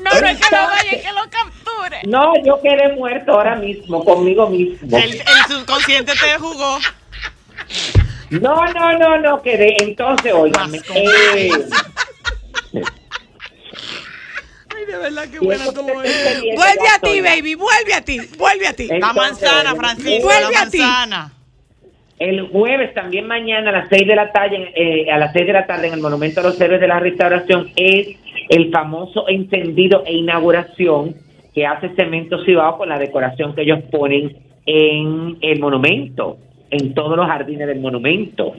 No, no es que lo vaya, es que lo capture. No, yo quedé muerto ahora mismo, conmigo mismo. El, el subconsciente te jugó. No, no, no, no quedé. Entonces, óigame. Eh, Ay, de verdad que y buena pendiente Vuelve a ti, baby, vuelve a ti, vuelve a ti. Eh, La manzana, Francisco, Vuelve la a ti. El jueves, también mañana a las seis de la tarde, eh, a las seis de la tarde en el Monumento a los Héroes de la Restauración es el famoso encendido e inauguración que hace Cemento Cibao con la decoración que ellos ponen en el monumento, en todos los jardines del monumento.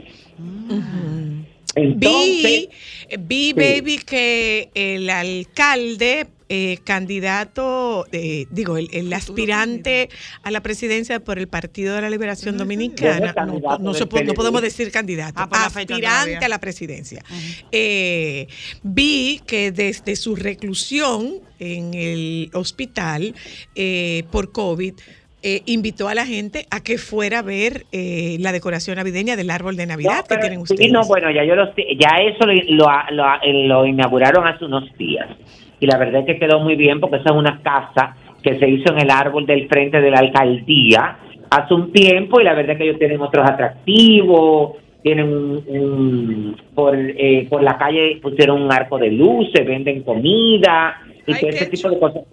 Entonces, Vi, vi, baby, que el alcalde, eh, candidato, eh, digo, el, el aspirante a la presidencia por el Partido de la Liberación Dominicana, no, se no podemos decir candidato, Ah, la aspirante a la presidencia. Eh, vi que desde su reclusión en el hospital eh, por COVID, eh, invitó a la gente a que fuera a ver eh, la decoración navideña del árbol de Navidad No, que tienen sí, ustedes. no, bueno, ya yo lo ya eso lo, lo, lo- lo inauguraron hace unos días. Y la verdad es que quedó muy bien porque esa es una casa que se hizo en el árbol del frente de la alcaldía hace un tiempo y la verdad que ellos tienen otros atractivos, tienen un, un- por, eh, por la calle pusieron un arco de luces, venden comida y Ay, todo ese tipo de cosas.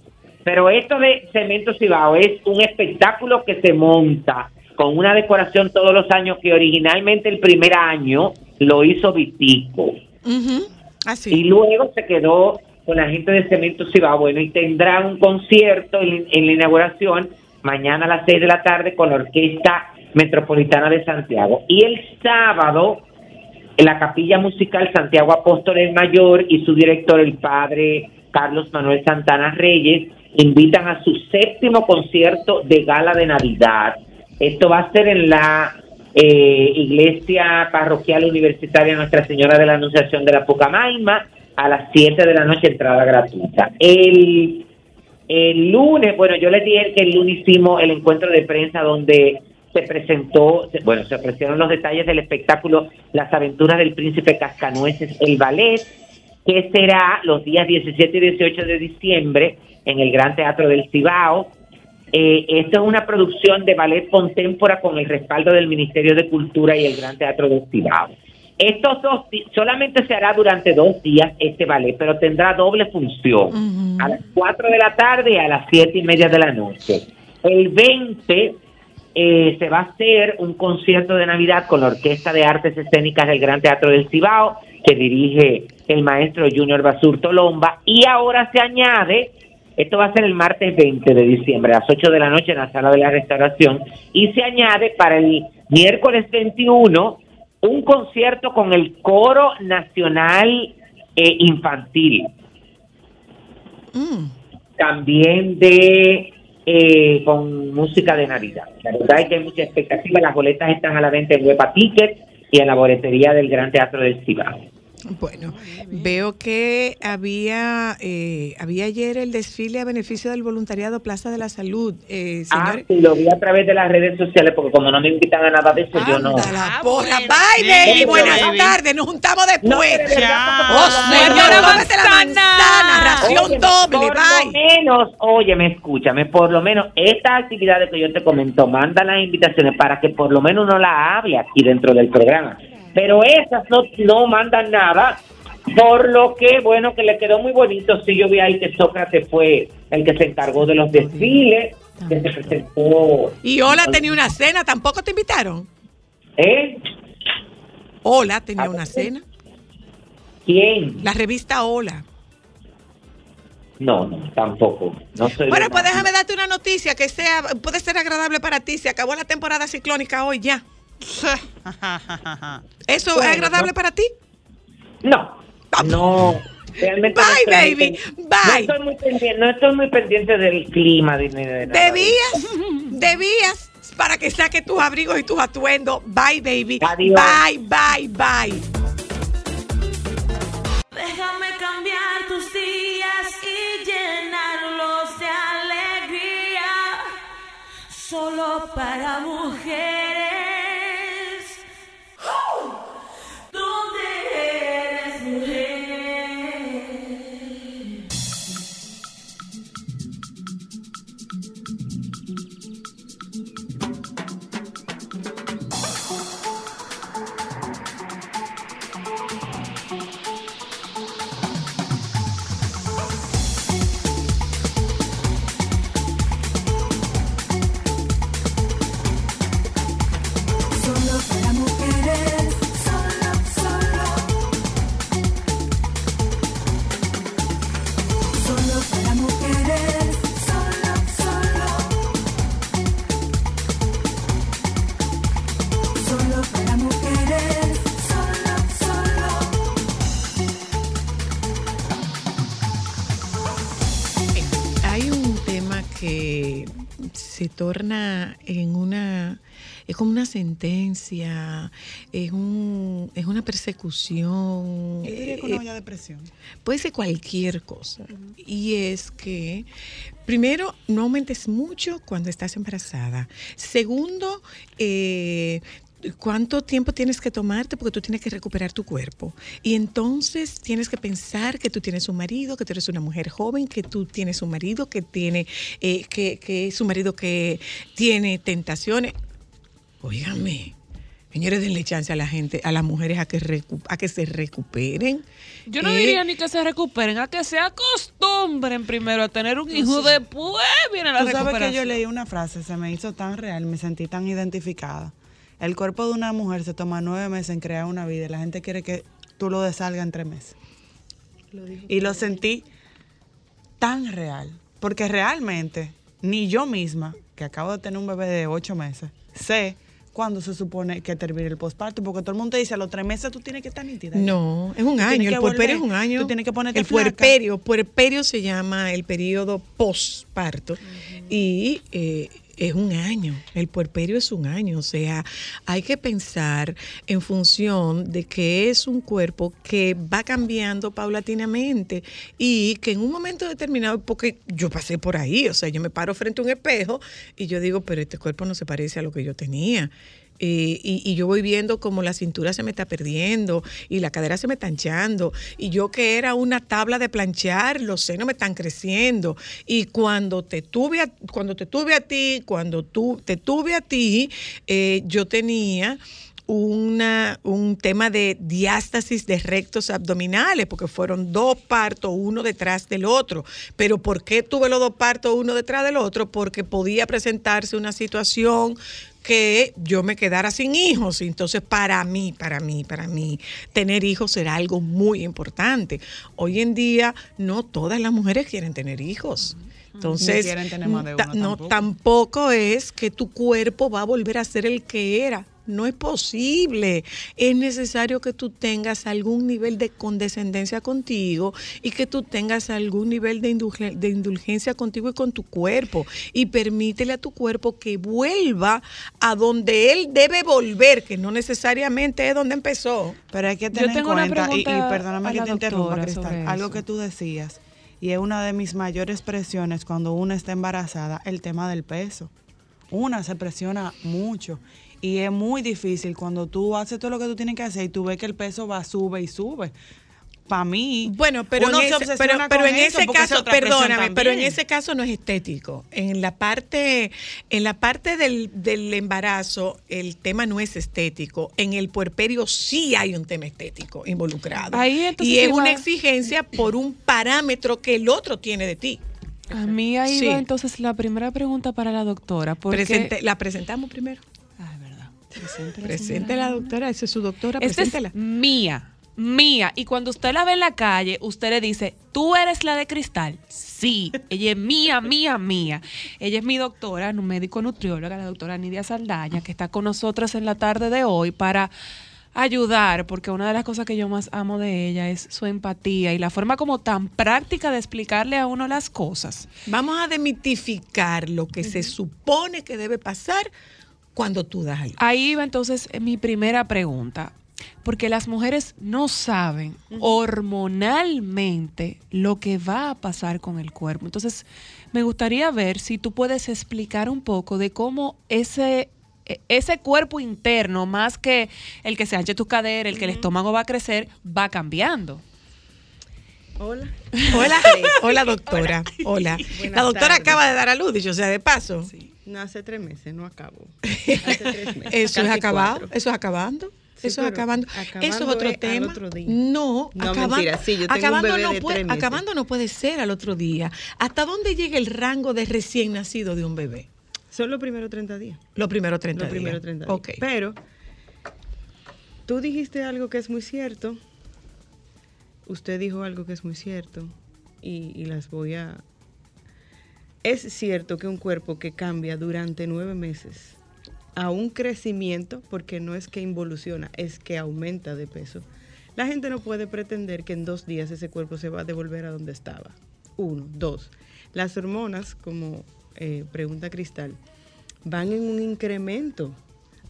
Pero esto de Cemento Cibao es un espectáculo que se monta con una decoración todos los años que originalmente el primer año lo hizo Vitico Ujú, y Así. luego se quedó con la gente de Cemento Cibao. Bueno, y tendrá un concierto en, la inauguración mañana a las 6 de la tarde con la Orquesta Metropolitana de Santiago. Y el sábado, en la Capilla Musical Santiago Apóstoles Mayor y su director, el padre Carlos Manuel Santana Reyes, invitan a su séptimo concierto de gala de Navidad. Esto va a ser en la eh, Iglesia Parroquial Universitaria Nuestra Señora de la Anunciación de la Pucamaima a las 7 de la noche, entrada gratuita. El, el lunes, bueno, yo les dije que el lunes hicimos el encuentro de prensa donde se presentó, se- bueno, se ofrecieron los detalles del espectáculo Las aventuras del príncipe Cascanueces, el ballet, que será los días 17 y 18 de diciembre en el Gran Teatro del Cibao. Eh, esto es una producción de ballet contemporánea con el respaldo del Ministerio de Cultura y el Gran Teatro del Cibao. Estos dos solamente se hará durante dos días este ballet, pero tendrá doble función, a las 4 de la tarde y a las 7 y media de la noche. El 20 eh, se va a hacer un concierto de Navidad con la Orquesta de Artes Escénicas del Gran Teatro del Cibao, que dirige el maestro Junior Basurto Lomba, y ahora se añade, esto va a ser el martes 20 de diciembre, a las 8 de la noche en la sala de la restauración, y se añade para el miércoles 21 un concierto con el Coro Nacional eh, Infantil Mm. también de eh, con música de Navidad. La verdad es que hay mucha expectativa. Las boletas están a la venta en Huepa Ticket y en la boletería del Gran Teatro del Cibao. Bueno, veo que había eh, había ayer el desfile a beneficio del voluntariado Plaza de la Salud. Eh, Ah, señor, sí, lo vi a través de las redes sociales porque como no me invitan a nada de eso, yo no. La Ah, porra. bueno. Bye, Sí, baby. Buenas tardes. Nos juntamos No, después. de Oh, lo menos- señora, cómete la manzana. Ración Óyeme, doble. por lo Bye. menos, oye, me escúchame, por lo menos estas actividades que yo te comento, mandan las invitaciones para que por lo menos uno la hable aquí dentro del programa. Pero esas no, no mandan nada, por lo que, bueno, que le quedó muy bonito. Sí, yo vi ahí que Sócrates fue el que se encargó de los desfiles, que se presentó. Y Hola tenía una cena. ¿Tampoco te invitaron? ¿Eh? Hola tenía ¿A una cena. ¿Quién? La revista Hola. No, no, tampoco. No soy Bueno, pues déjame darte una noticia que sea puede ser agradable para ti. Se acabó la temporada ciclónica hoy ya. ¿Eso es Bueno, agradable no. para ti? No, no. Realmente no Bye, estoy muy baby, bye. No estoy muy pendiente, no estoy muy pendiente del clima de nada. Debías, debías para que saques tus abrigos y tus atuendos. Bye, baby. Adiós. Bye, bye, bye. Déjame cambiar tus días y llenarlos de alegría. Solo para mujeres. Como una sentencia, es un es una persecución. Yo diría que eh, una olla de presión. puede ser cualquier cosa. Y es que, primero, no aumentes mucho cuando estás embarazada. Segundo, eh, cuánto tiempo tienes que tomarte porque tú tienes que recuperar tu cuerpo. Y entonces tienes que pensar que tú tienes un marido, que tú eres una mujer joven, que tú tienes un marido que tiene, eh, que, que es un marido que tiene tentaciones. Óigame, señores, denle chance a la gente, a las mujeres a que, recu- a que se recuperen. Yo no Eh, diría ni que se recuperen, a que se acostumbren primero a tener un hijo, después viene la Tú sabes que recuperación. yo leí una frase, se me hizo tan real, me sentí tan identificada. El cuerpo de una mujer se toma nueve meses en crear una vida y la gente quiere que tú lo dessalgas en tres meses. Y lo sentí tan real, porque realmente ni yo misma, que acabo de tener un bebé de ocho meses, sé cuándo se supone que termine el posparto, porque todo el mundo te dice a los tres meses tú tienes que estar nítida. No, es un año, el puerperio es un año. Tú tienes que ponerte El flaca. puerperio, puerperio se llama el periodo postparto y eh, es un año, el puerperio es un año, o sea, hay que pensar en función de que es un cuerpo que va cambiando paulatinamente y que en un momento determinado, porque yo pasé por ahí, o sea, yo me paro frente a un espejo y yo digo, pero este cuerpo no se parece a lo que yo tenía. Eh, y, yo voy viendo como la cintura se me está perdiendo y la cadera se me está hinchando y yo que era una tabla de planchar los senos me están creciendo. Y cuando te tuve a, cuando te tuve a ti cuando tú te tuve a ti eh, yo tenía una, un tema de diástasis de rectos abdominales, porque fueron dos partos, uno detrás del otro. Pero ¿por qué tuve los dos partos uno detrás del otro? Porque podía presentarse una situación que yo me quedara sin hijos. Entonces, para mí, para mí, para mí, tener hijos será algo muy importante. Hoy en día, no todas las mujeres quieren tener hijos. Entonces, no, tampoco es que tu cuerpo va a volver a ser el que era. No es posible. Es necesario que tú tengas algún nivel de condescendencia contigo y que tú tengas algún nivel de, indulge- de indulgencia contigo y con tu cuerpo. Y permítele a tu cuerpo que vuelva a donde él debe volver, que no necesariamente es donde empezó. Pero hay que tener en tengo una cuenta, y, perdóname que te interrumpa, Cristal, algo que tú decías, y es una de mis mayores presiones cuando una está embarazada, el tema del peso. Una se presiona mucho y es muy difícil cuando tú haces todo lo que tú tienes que hacer y tú ves que el peso va, sube y sube. Para mí, Bueno, pero uno en se ese, pero, pero con en ese caso, perdóname, pero en ese caso no es estético. En la parte, en la parte del, del embarazo, el tema no es estético. En el puerperio sí hay un tema estético involucrado. Ahí, y es iba- una exigencia por un parámetro que el otro tiene de ti. A mí ahí Sí. va entonces la primera pregunta para la doctora. Porque Presente- la presentamos primero. Ah, es verdad. Presente la Presente señora. la doctora, esa es su doctora, Esta es preséntela. mía, mía. Y cuando usted la ve en la calle, usted le dice, ¿tú eres la de cristal? Sí, ella es mía, mía, mía. Ella es mi doctora, un médico nutrióloga, la doctora Nidia Saldaña, que está con nosotros en la tarde de hoy para ayudar, porque una de las cosas que yo más amo de ella es su empatía y la forma como tan práctica de explicarle a uno las cosas. Vamos a demitificar lo que se supone que debe pasar cuando tú das algo. Ahí va entonces mi primera pregunta, porque las mujeres no saben hormonalmente lo que va a pasar con el cuerpo. Entonces, me gustaría ver si tú puedes explicar un poco de cómo ese e- ese cuerpo interno, más que el que se anche tu cadera, el que el estómago va a crecer, va cambiando. Hola. Hola, hola doctora. Hola. La doctora tardes. acaba de dar a luz, dicho sea de paso. No, hace tres meses, no acabo. Hace tres meses. Eso es acabado, cuatro. eso es acabando. Sí, eso es acabando. acabando Eso es otro es tema. otro. No, No, acaba- mentira, sí, yo tengo un acabando, bebé no de puede, acabando no puede ser al otro día. ¿Hasta dónde llega el rango de recién nacido de un bebé? Son los primeros 30 días. Los primeros 30 Los días. primeros 30 días. Ok. Pero tú dijiste algo que es muy cierto. Usted dijo algo que es muy cierto. Y, y las voy a... Es cierto que un cuerpo que cambia durante nueve meses a un crecimiento, porque no es que involuciona, es que aumenta de peso. La gente no puede pretender que en dos días ese cuerpo se va a devolver a donde estaba. Uno. Dos. Las hormonas, como eh, pregunta Cristal, van en un incremento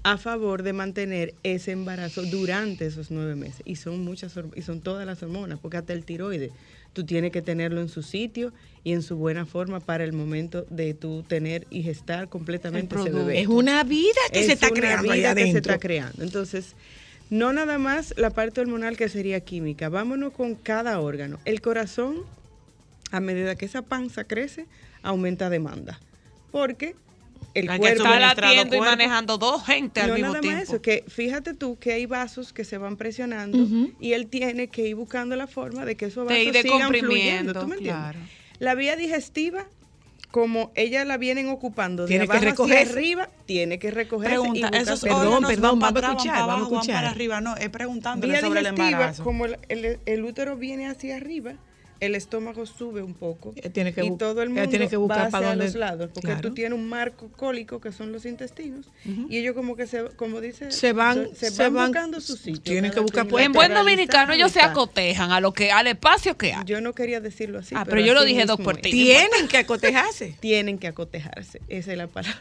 a favor de mantener ese embarazo durante esos nueve meses. Y son muchas y son todas las hormonas, porque hasta el tiroides, tú tienes que tenerlo en su sitio y en su buena forma para el momento de tú tener y gestar completamente ese bebé. Es una vida que Es se está una creando vida que se está creando. Entonces, no nada más la parte hormonal que sería química. Vámonos con cada órgano. El corazón, a medida que esa panza crece, aumenta demanda. Porque el Hay que cuerpo Está Está latiendo y manejando dos gente al no mismo nada tiempo. más eso, que fíjate tú que hay vasos que se van presionando y él tiene que ir buscando la forma de que esos De vasos sigan fluyendo, ¿tú me entiendes? claro. La vía digestiva, como ella la vienen ocupando de Tiene que abajo hacia recogerse. arriba, tiene que recogerse Pregunta, esos Perdón, perdón, vamos a escuchar, vamos a escuchar. para arriba. No, es preguntándole vía sobre el digestiva, embarazo. como el, el- el útero viene hacia arriba, el estómago sube un poco tiene que y todo el ella mundo tiene que buscar va hacia para dónde- los lados, porque Claro. tú tienes un marco cólico que son los intestinos y ellos como que se, como dice, Se van- se, se van, van- buscando su sitio. tienen que buscar. En buen dominicano ellos se acotejan a lo que al espacio que hay. Yo no quería decirlo así. Ah, pero yo lo dije dos por ti. Tienen que acotejarse. Tienen que acotejarse, esa es la palabra.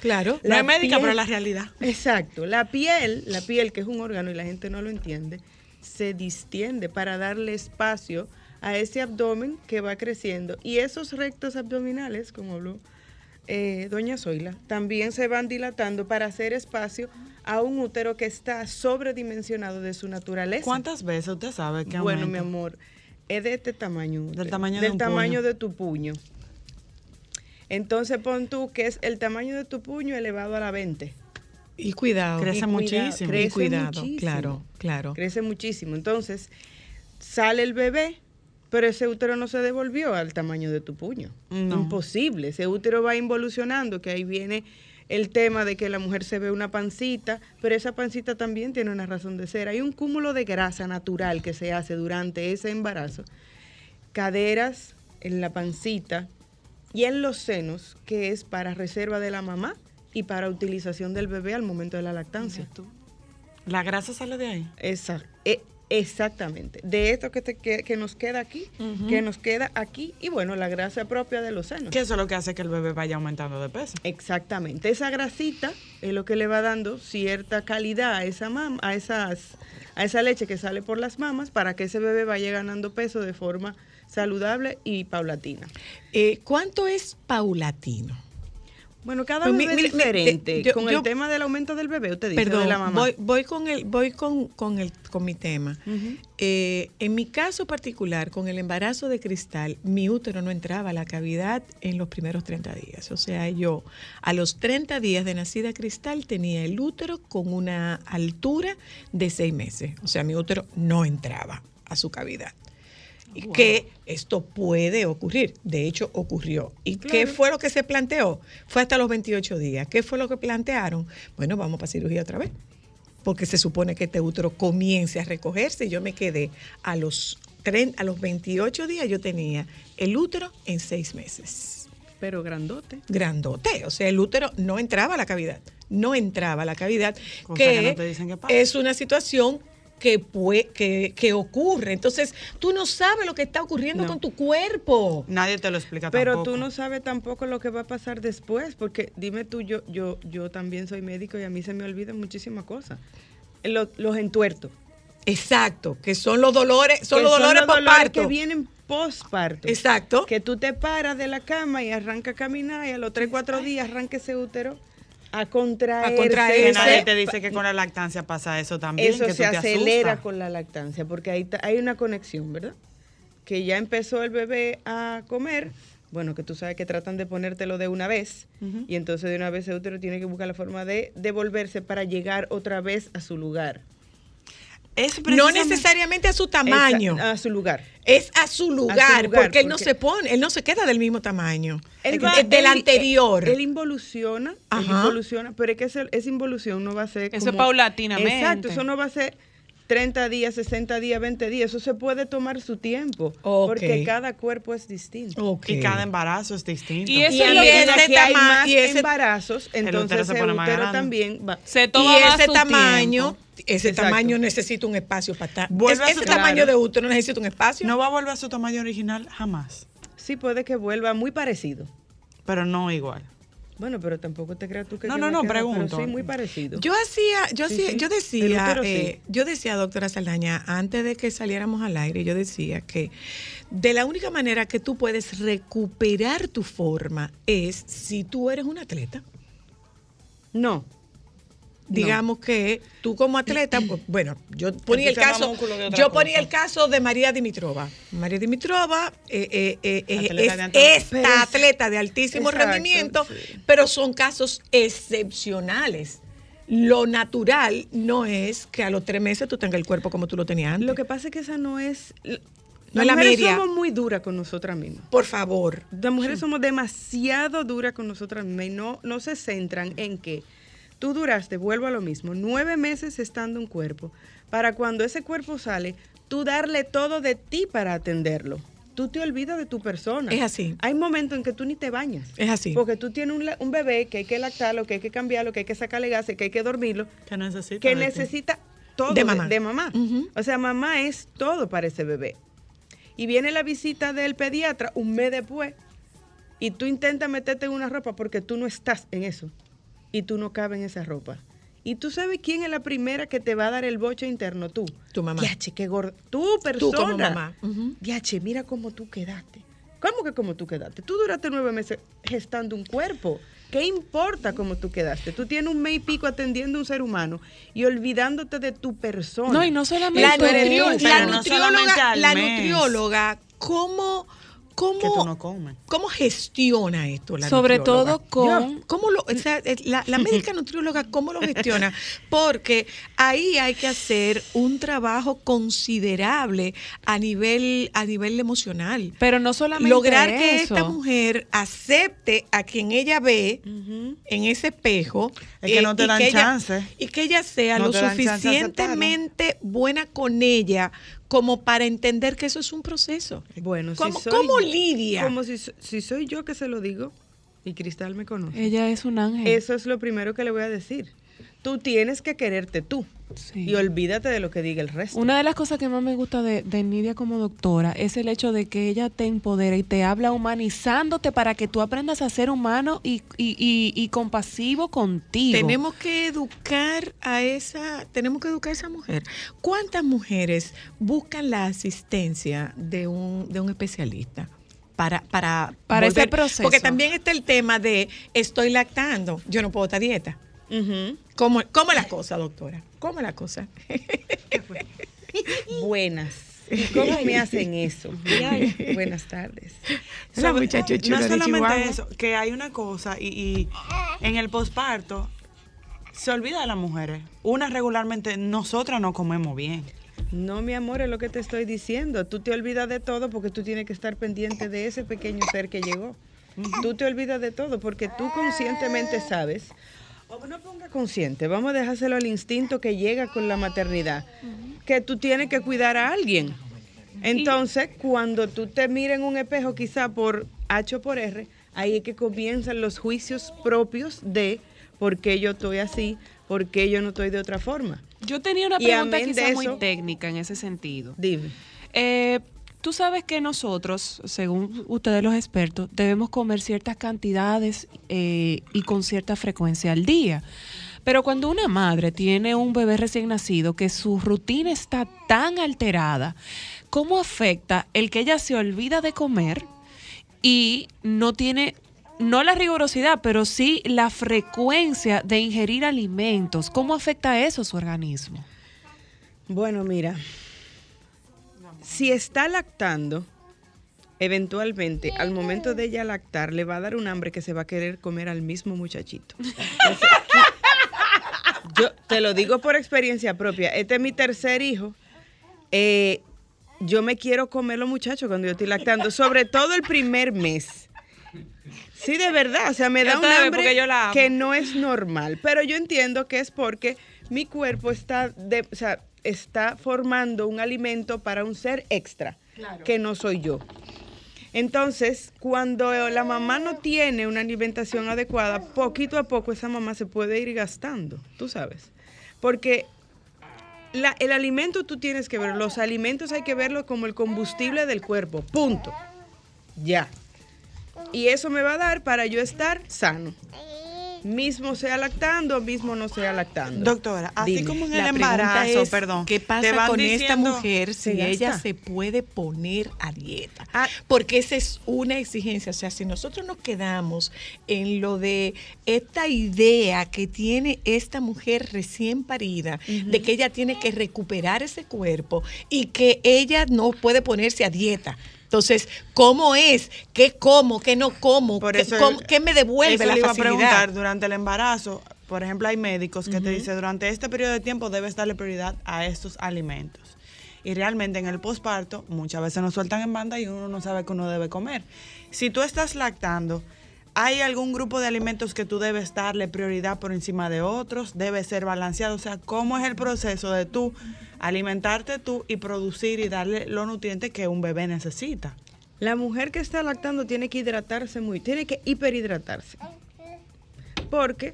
Claro. No es médica, piel- pero es la realidad. Exacto. La piel, la piel que es un órgano y la gente no lo entiende, se distiende para darle espacio a ese abdomen que va creciendo. Y esos rectos abdominales, como habló eh, doña Zoila, también se van dilatando para hacer espacio a un útero que está sobredimensionado de su naturaleza. ¿Cuántas veces usted sabe que Bueno, aumenta? mi amor, es de este tamaño. Del tamaño de del un tamaño puño. de tu puño. Entonces pon tú que es el tamaño de tu puño elevado a la 20. Y cuidado. Crece Y muchísimo. Y crece cuidado, muchísimo. claro, claro. Crece muchísimo. Entonces, sale el bebé, pero ese útero no se devolvió al tamaño de tu puño. No. Imposible. Ese útero va involucionando, que ahí viene el tema de que la mujer se ve una pancita, pero esa pancita también tiene una razón de ser. Hay un cúmulo de grasa natural que se hace durante ese embarazo. Caderas en la pancita y en los senos, que es para reserva de la mamá y para utilización del bebé al momento de la lactancia. La grasa sale de ahí. Esa- e- exactamente. De esto que, te- que, que nos queda aquí, que nos queda aquí, y bueno, la grasa propia de los senos. Que eso es lo que hace que el bebé vaya aumentando de peso. Exactamente. Esa grasita es lo que le va dando cierta calidad a esa mam a esas a esa leche que sale por las mamas para que ese bebé vaya ganando peso de forma saludable y paulatina. Eh, ¿Cuánto es paulatino? Bueno, cada Pues mi- es diferente. yo- con yo- el tema del aumento del bebé, usted dice, Perdón, de la mamá. voy, voy con el, voy con, con el, con mi tema. Eh, en mi caso particular, con el embarazo de cristal, mi útero no entraba a la cavidad en los primeros 30 días. O sea, yo a los 30 días de nacida cristal tenía el útero con una altura de 6 meses. O sea, mi útero no entraba a su cavidad. Que esto puede ocurrir. De hecho, ocurrió. ¿Y qué fue lo que se planteó? Fue hasta los 28 días. ¿Qué fue lo que plantearon? Bueno, vamos para cirugía otra vez. Porque se supone que este útero comience a recogerse. Y yo me quedé a los, 30 a los 28 días, yo tenía el útero en 6 meses. Pero grandote. Grandote. O sea, el útero no entraba a la cavidad. No entraba a la cavidad. Que que no te dicen que pasa. es una situación que, que, que ocurre. Entonces, tú no sabes lo que está ocurriendo No. con tu cuerpo. Nadie te lo explica Pero tampoco. tú no sabes tampoco lo que va a pasar después, porque dime tú, yo, yo, yo también soy médico y a mí se me olvidan muchísimas cosas. Lo- los entuertos. Exacto, que son los dolores, son que los dolores los por parto. que vienen postparto. Exacto. Que tú te paras de la cama y arranca a caminar y a los 3, 4 días arranca ese útero a contraerse. A contraerse. Que nadie te dice que con la lactancia pasa eso también. Eso que se tú acelera con la lactancia, porque ahí hay una conexión, ¿verdad? Que ya empezó el bebé a comer, bueno, que tú sabes que tratan de ponértelo de una vez, y entonces de una vez el útero tiene que buscar la forma de devolverse para llegar otra vez a su lugar. Es No necesariamente a su tamaño, Esa- a su lugar. es a su lugar, lugar, porque él no porque- se pone, él no se queda del mismo tamaño. Él Es va- del él- anterior. Él, involuciona, él involuciona, pero es que ese- esa involución no va a ser Eso es como- paulatinamente. Exacto, eso no va a ser 30 días, 60 días, 20 días, eso se puede tomar su tiempo, porque cada cuerpo es distinto. Y cada embarazo es distinto. Y eso Y es lo que hay más y ese- embarazos, entonces útero se más grande. también va. Se toma y más ese su tamaño, tiempo. ese Exacto. tamaño necesita un espacio para estar. Ese tamaño de útero necesita un espacio. No va a volver a su tamaño original jamás. Sí puede que vuelva muy parecido. Pero no igual. Bueno, pero tampoco te creas tú que No, no, no, quedar, pregunto. sí, muy parecido. Yo hacía, yo Sí, hacía, sí. yo decía, eh, yo decía, doctora Saldaña, antes de que saliéramos al aire, yo decía que de la única manera que tú puedes recuperar tu forma es si tú eres un atleta. No. Digamos que tú como atleta, pues, bueno, yo ponía el caso, yo ponía cosa. el caso de María Dimitrova. María Dimitrova eh, eh, eh, Atleta es esta atleta de altísimo Exacto, rendimiento, sí. pero son casos excepcionales. Lo natural no es que a los tres meses tú tengas el cuerpo como tú lo tenías antes. Lo que pasa es que esa no es... No Las es la mujeres media. somos muy duras con nosotras mismas. Por favor. Las mujeres somos demasiado duras con nosotras mismas y no, no se centran en que tú duraste, vuelvo a lo mismo, nueve meses estando un cuerpo, para cuando ese cuerpo sale, tú darle todo de ti para atenderlo. Tú te olvidas de tu persona. Es así. Hay momentos en que tú ni te bañas. Es así. Porque tú tienes un, bebé que hay que lactarlo, que hay que cambiarlo, que hay que sacarle gases, que hay que dormirlo, Que necesita. que necesita todo De mamá. de mamá. O sea, mamá es todo para ese bebé. Y viene la visita del pediatra un mes después y tú intentas meterte en una ropa porque tú no estás en eso y tú no cabes en esa ropa. Y tú sabes quién es la primera que te va a dar el boche interno, tú. Tu mamá. Diache, qué gorda. Tú, persona. Tú como mamá. Diache, mira cómo tú quedaste. ¿Cómo que cómo tú quedaste? Tú duraste nueve meses gestando un cuerpo. ¿Qué importa cómo tú quedaste? Tú tienes un mes y pico atendiendo a un ser humano y olvidándote de tu persona. No, y no solamente La, no solamente nutrióloga, la nutrióloga, ¿cómo, cómo, Que tú no comes. ¿cómo gestiona esto la Sobre nutrióloga? todo con- ¿cómo lo, o sea, eh, la, la médica nutrióloga, ¿cómo lo gestiona? Porque ahí hay que hacer un trabajo considerable a nivel, a nivel emocional. Pero no solamente Lograr que esta mujer acepte a quien ella ve en ese espejo Es que no te dan ella- chance. y que ella sea No lo suficientemente buena con ella como para entender que eso es un proceso. Bueno, ¿Cómo, si soy, cómo lidia? Como si, si soy yo que se lo digo y Cristal me conoce. Ella es un ángel. Eso es lo primero que le voy a decir. Tú tienes que quererte tú Sí. y olvídate de lo que diga el resto. Una de las cosas que más me gusta de, de Nidia como doctora es el hecho de que ella te empodera y te habla humanizándote para que tú aprendas a ser humano y, y, y- y compasivo contigo. Tenemos que educar a esa, tenemos que educar a esa mujer. ¿Cuántas mujeres buscan la asistencia de un, de un especialista? Para, para, Para ese proceso. Porque también está el tema de estoy lactando, yo no puedo estar a dieta. Ujú. ¿Cómo, ¿Cómo es la cosa, doctora? ¿Cómo es la cosa? Buenas. ¿Y ¿Cómo me hacen eso? Buenas tardes. La Sobre- muchacha chula no de solamente Chihuahua. eso, que hay una cosa y, y en el posparto se olvida de las mujeres. Una regularmente, nosotras no comemos bien. No, mi amor, es lo que te estoy diciendo. Tú te olvidas de todo porque tú tienes que estar pendiente de ese pequeño ser que llegó. Tú te olvidas de todo porque tú conscientemente sabes, no ponga consciente, vamos a dejárselo al instinto que llega con la maternidad, que tú tienes que cuidar a alguien. Entonces, cuando tú te miras en un espejo, quizá por H o por R, ahí es que comienzan los juicios propios de por qué yo estoy así, por qué yo no estoy de otra forma. Yo tenía una pregunta quizá muy técnica en ese sentido. Dime. Eh, Tú sabes que nosotros, según ustedes los expertos, debemos comer ciertas cantidades eh, y con cierta frecuencia al día. Pero cuando una madre tiene un bebé recién nacido que su rutina está tan alterada, ¿cómo afecta el que ella se olvida de comer y no tiene, no la rigurosidad, pero sí la frecuencia de ingerir alimentos? ¿Cómo afecta eso a su organismo? Bueno, mira, si está lactando, eventualmente al momento de ella lactar le va a dar un hambre que se va a querer comer al mismo muchachito. Entonces, yo te lo digo por experiencia propia. Este es mi tercer hijo. Eh, yo me quiero comer los muchachos cuando yo estoy lactando, sobre todo el primer mes. Sí, de verdad, o sea, me da un hambre yo la que no es normal, pero yo entiendo que es porque mi cuerpo está, de, o sea, está formando un alimento para un ser extra, que no soy yo. Entonces, cuando la mamá no tiene una alimentación adecuada, poquito a poco esa mamá se puede ir gastando, tú sabes. Porque la- el alimento tú tienes que ver, los alimentos hay que verlos como el combustible del cuerpo, punto. Ya. Y eso me va a dar para yo estar sano. Mismo sea lactando, mismo no sea lactando. Doctora, así Dime. como en el embarazo, es, perdón. ¿Qué pasa con esta mujer si Se ella se puede poner a dieta? Ah. Porque esa es una exigencia. O sea, si nosotros nos quedamos en lo de esta idea que tiene esta mujer recién parida, de que ella tiene que recuperar ese cuerpo y que ella no puede ponerse a dieta. Entonces, ¿cómo es? ¿Qué como? ¿Qué no como? Por ¿Qué, eso cómo- qué me devuelve eso la le iba a preguntar durante el embarazo. Por ejemplo, hay médicos que te dicen durante este periodo de tiempo debes darle prioridad a estos alimentos. Y realmente en el posparto muchas veces nos sueltan en banda y uno no sabe que uno debe comer. Si tú estás lactando, ¿hay algún grupo de alimentos que tú debes darle prioridad por encima de otros? ¿Debe ser balanceado? O sea, ¿cómo es el proceso de tú alimentarte tú y producir y darle los nutrientes que un bebé necesita? La mujer que está lactando tiene que hidratarse muy, tiene que hiperhidratarse. Porque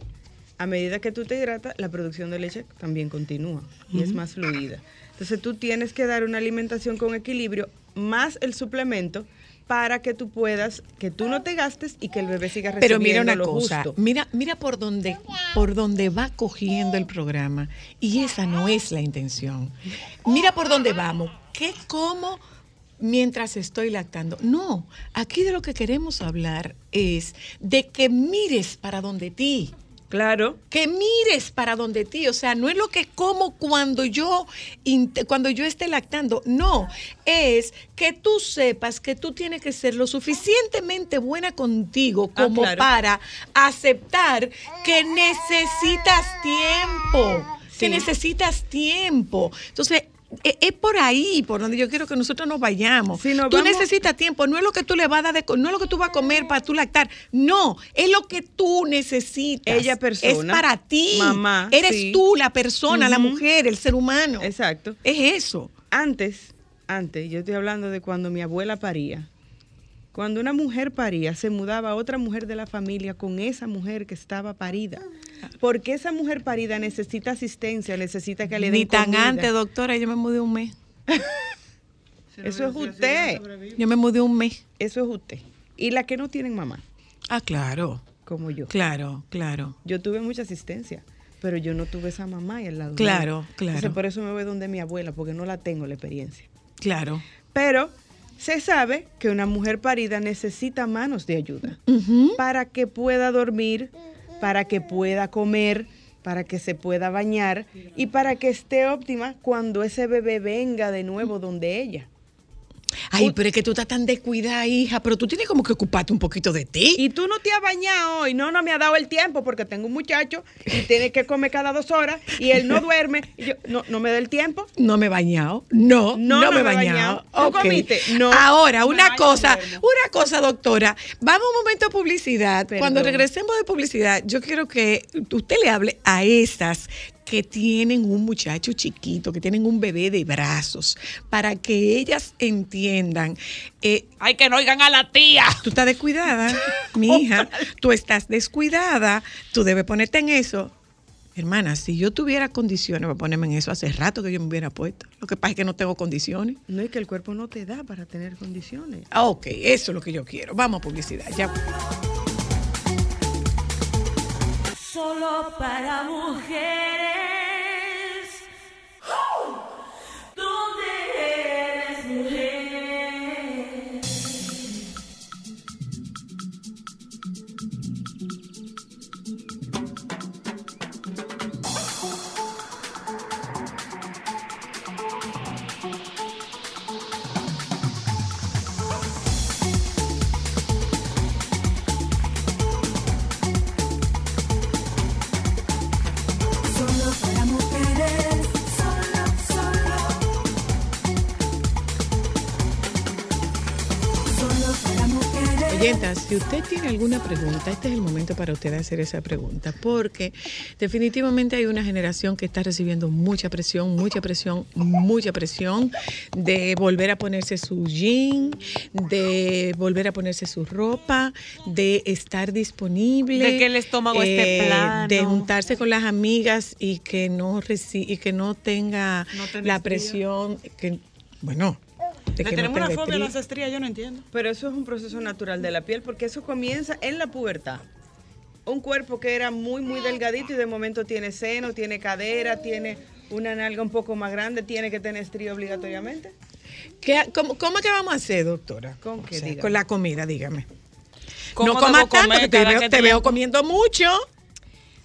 a medida que tú te hidratas, la producción de leche también continúa y es más fluida. Entonces tú tienes que dar una alimentación con equilibrio más el suplemento para que tú puedas, que tú no te gastes y que el bebé siga Pero recibiendo mira una lo cosa, justo. mira, mira por donde, por donde va cogiendo el programa. Y esa no es la intención. Mira por dónde vamos. ¿Qué como mientras estoy lactando? No, aquí de lo que queremos hablar es de que mires para donde ti. Claro. Que mires para donde ti, o sea, no es lo que como cuando yo cuando yo esté lactando, no, es que tú sepas que tú tienes que ser lo suficientemente buena contigo Ah, como claro. para aceptar que necesitas tiempo, que necesitas tiempo. Entonces, e- es por ahí por donde yo quiero que nosotros nos vayamos. Si nos tú vamos- necesitas tiempo, no es lo que tú le vas a dar de no es lo que tú vas a comer para tú lactar, no, es lo que tú necesitas. Ella persona, es para ti. mamá, Eres sí. tú la persona, la mujer, el ser humano. Exacto. Es eso. Antes, antes, yo estoy hablando de cuando mi abuela paría. Cuando una mujer paría, se mudaba otra mujer de la familia con esa mujer que estaba parida. Porque esa mujer parida necesita asistencia, necesita que le den Ni tan comida. antes, doctora, yo me mudé un mes. Eso es usted. Yo me mudé un mes. Eso es usted. Y la que no tienen mamá, Ah, claro. como yo. Claro, claro. Yo tuve mucha asistencia, pero yo no tuve esa mamá ahí al lado. Claro, claro. Entonces, por eso me voy donde mi abuela, porque no la tengo la experiencia. Claro. Pero se sabe que una mujer parida necesita manos de ayuda para que pueda dormir, para que pueda comer, para que se pueda bañar y para que esté óptima cuando ese bebé venga de nuevo donde ella. Ay, pero es que tú estás tan descuidada, hija, pero tú tienes como que ocuparte un poquito de ti. Y tú no te has bañado hoy, no, no me ha dado el tiempo porque tengo un muchacho y tiene que comer cada dos horas y él no duerme. Y yo, no, no me da el tiempo. No me he bañado. No, no, me he bañado. ¿Tú comiste? No. Ahora, una baño, cosa, duermo. una cosa, doctora. Vamos un momento a publicidad. Perdón. Cuando regresemos de publicidad, yo quiero que usted le hable a esas que tienen un muchacho chiquito, que tienen un bebé de brazos, para que ellas entiendan. eh, Ay, que no oigan a la tía. Tú estás descuidada, mi hija. Tú estás descuidada. Tú debes ponerte en eso. Hermana, si yo tuviera condiciones para ponerme en eso, hace rato que yo me hubiera puesto. Lo que pasa es que no tengo condiciones. No es que el cuerpo no te da para tener condiciones. Ah, ok, eso es lo que yo quiero. Vamos a publicidad. Ya. Solo para mujeres. Oyentas, si usted tiene alguna pregunta, este es el momento para usted hacer esa pregunta, porque definitivamente hay una generación que está recibiendo mucha presión, mucha presión, mucha presión de volver a ponerse su jean, de volver a ponerse su ropa, de estar disponible, De que el estómago esté plano. de juntarse con las amigas y que no reci- y que no tenga No la presión que bueno, Le que no tenemos una fobia a las estrías. yo no entiendo. Pero eso es un proceso natural de la piel porque eso comienza en la pubertad. Un cuerpo que era muy, muy delgadito y de momento tiene seno, tiene cadera, tiene una nalga un poco más grande, tiene que tener estría obligatoriamente. ¿Qué- cómo, cómo es que vamos a hacer, doctora? ¿Con qué? O sea, con la comida, dígame. ¿Cómo no comas tanto, comer que te veo, te veo comiendo mucho.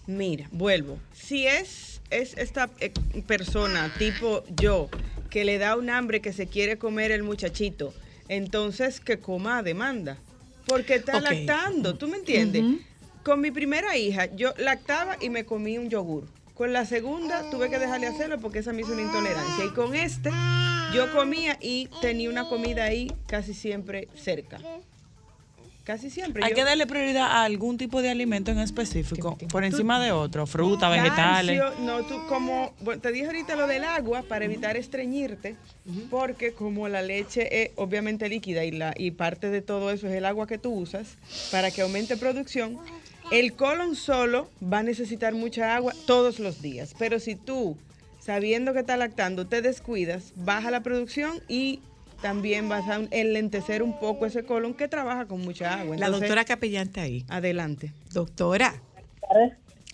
Mira, vuelvo. Si es, es esta eh, persona tipo yo que le da un hambre que se quiere comer el muchachito, entonces que coma a demanda. Porque está lactando, ¿tú me entiendes? Con mi primera hija, yo lactaba y me comí un yogur. Con la segunda tuve que dejarle hacerlo porque esa me hizo una intolerancia. Y con este yo comía y tenía una comida ahí casi siempre cerca. Casi siempre. Hay Yo- que darle prioridad a algún tipo de alimento en específico por encima de otro, fruta, vegetales. Calcio, no, tú como, bueno, te dije ahorita lo del agua para evitar estreñirte, porque como la leche es obviamente líquida y, la, y parte de todo eso es el agua que tú usas para que aumente producción, el colon solo va a necesitar mucha agua todos los días. Pero si tú, sabiendo que está lactando, te descuidas, baja la producción y también vas a enlentecer un poco ese colon que trabaja con mucha agua. La doctora Capellán está ahí. Adelante. Doctora.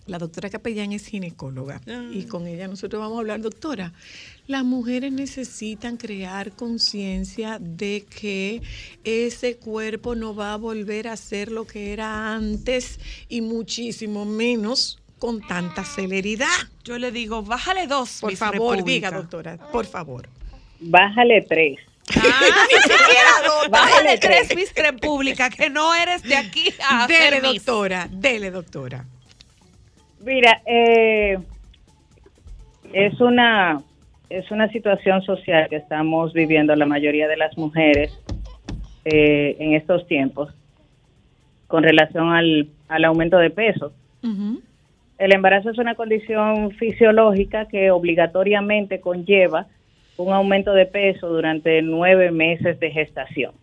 La doctora Capellán es ginecóloga y con ella nosotros vamos a hablar, doctora. Las mujeres necesitan crear conciencia de que ese cuerpo no va a volver a ser lo que era antes y muchísimo menos con tanta celeridad. Yo le digo, bájale dos. Por favor, República. diga, doctora, por favor. Bájale tres. Ni siquiera dos. Bájale tres, tres. Miss República, que no eres de aquí a Dele, doctora, dele, doctora. Mira, eh, es una es una situación social que estamos viviendo la mayoría de las mujeres eh, en estos tiempos con relación al, al aumento de peso. El embarazo es una condición fisiológica que obligatoriamente conlleva un aumento de peso durante nueve meses de gestación.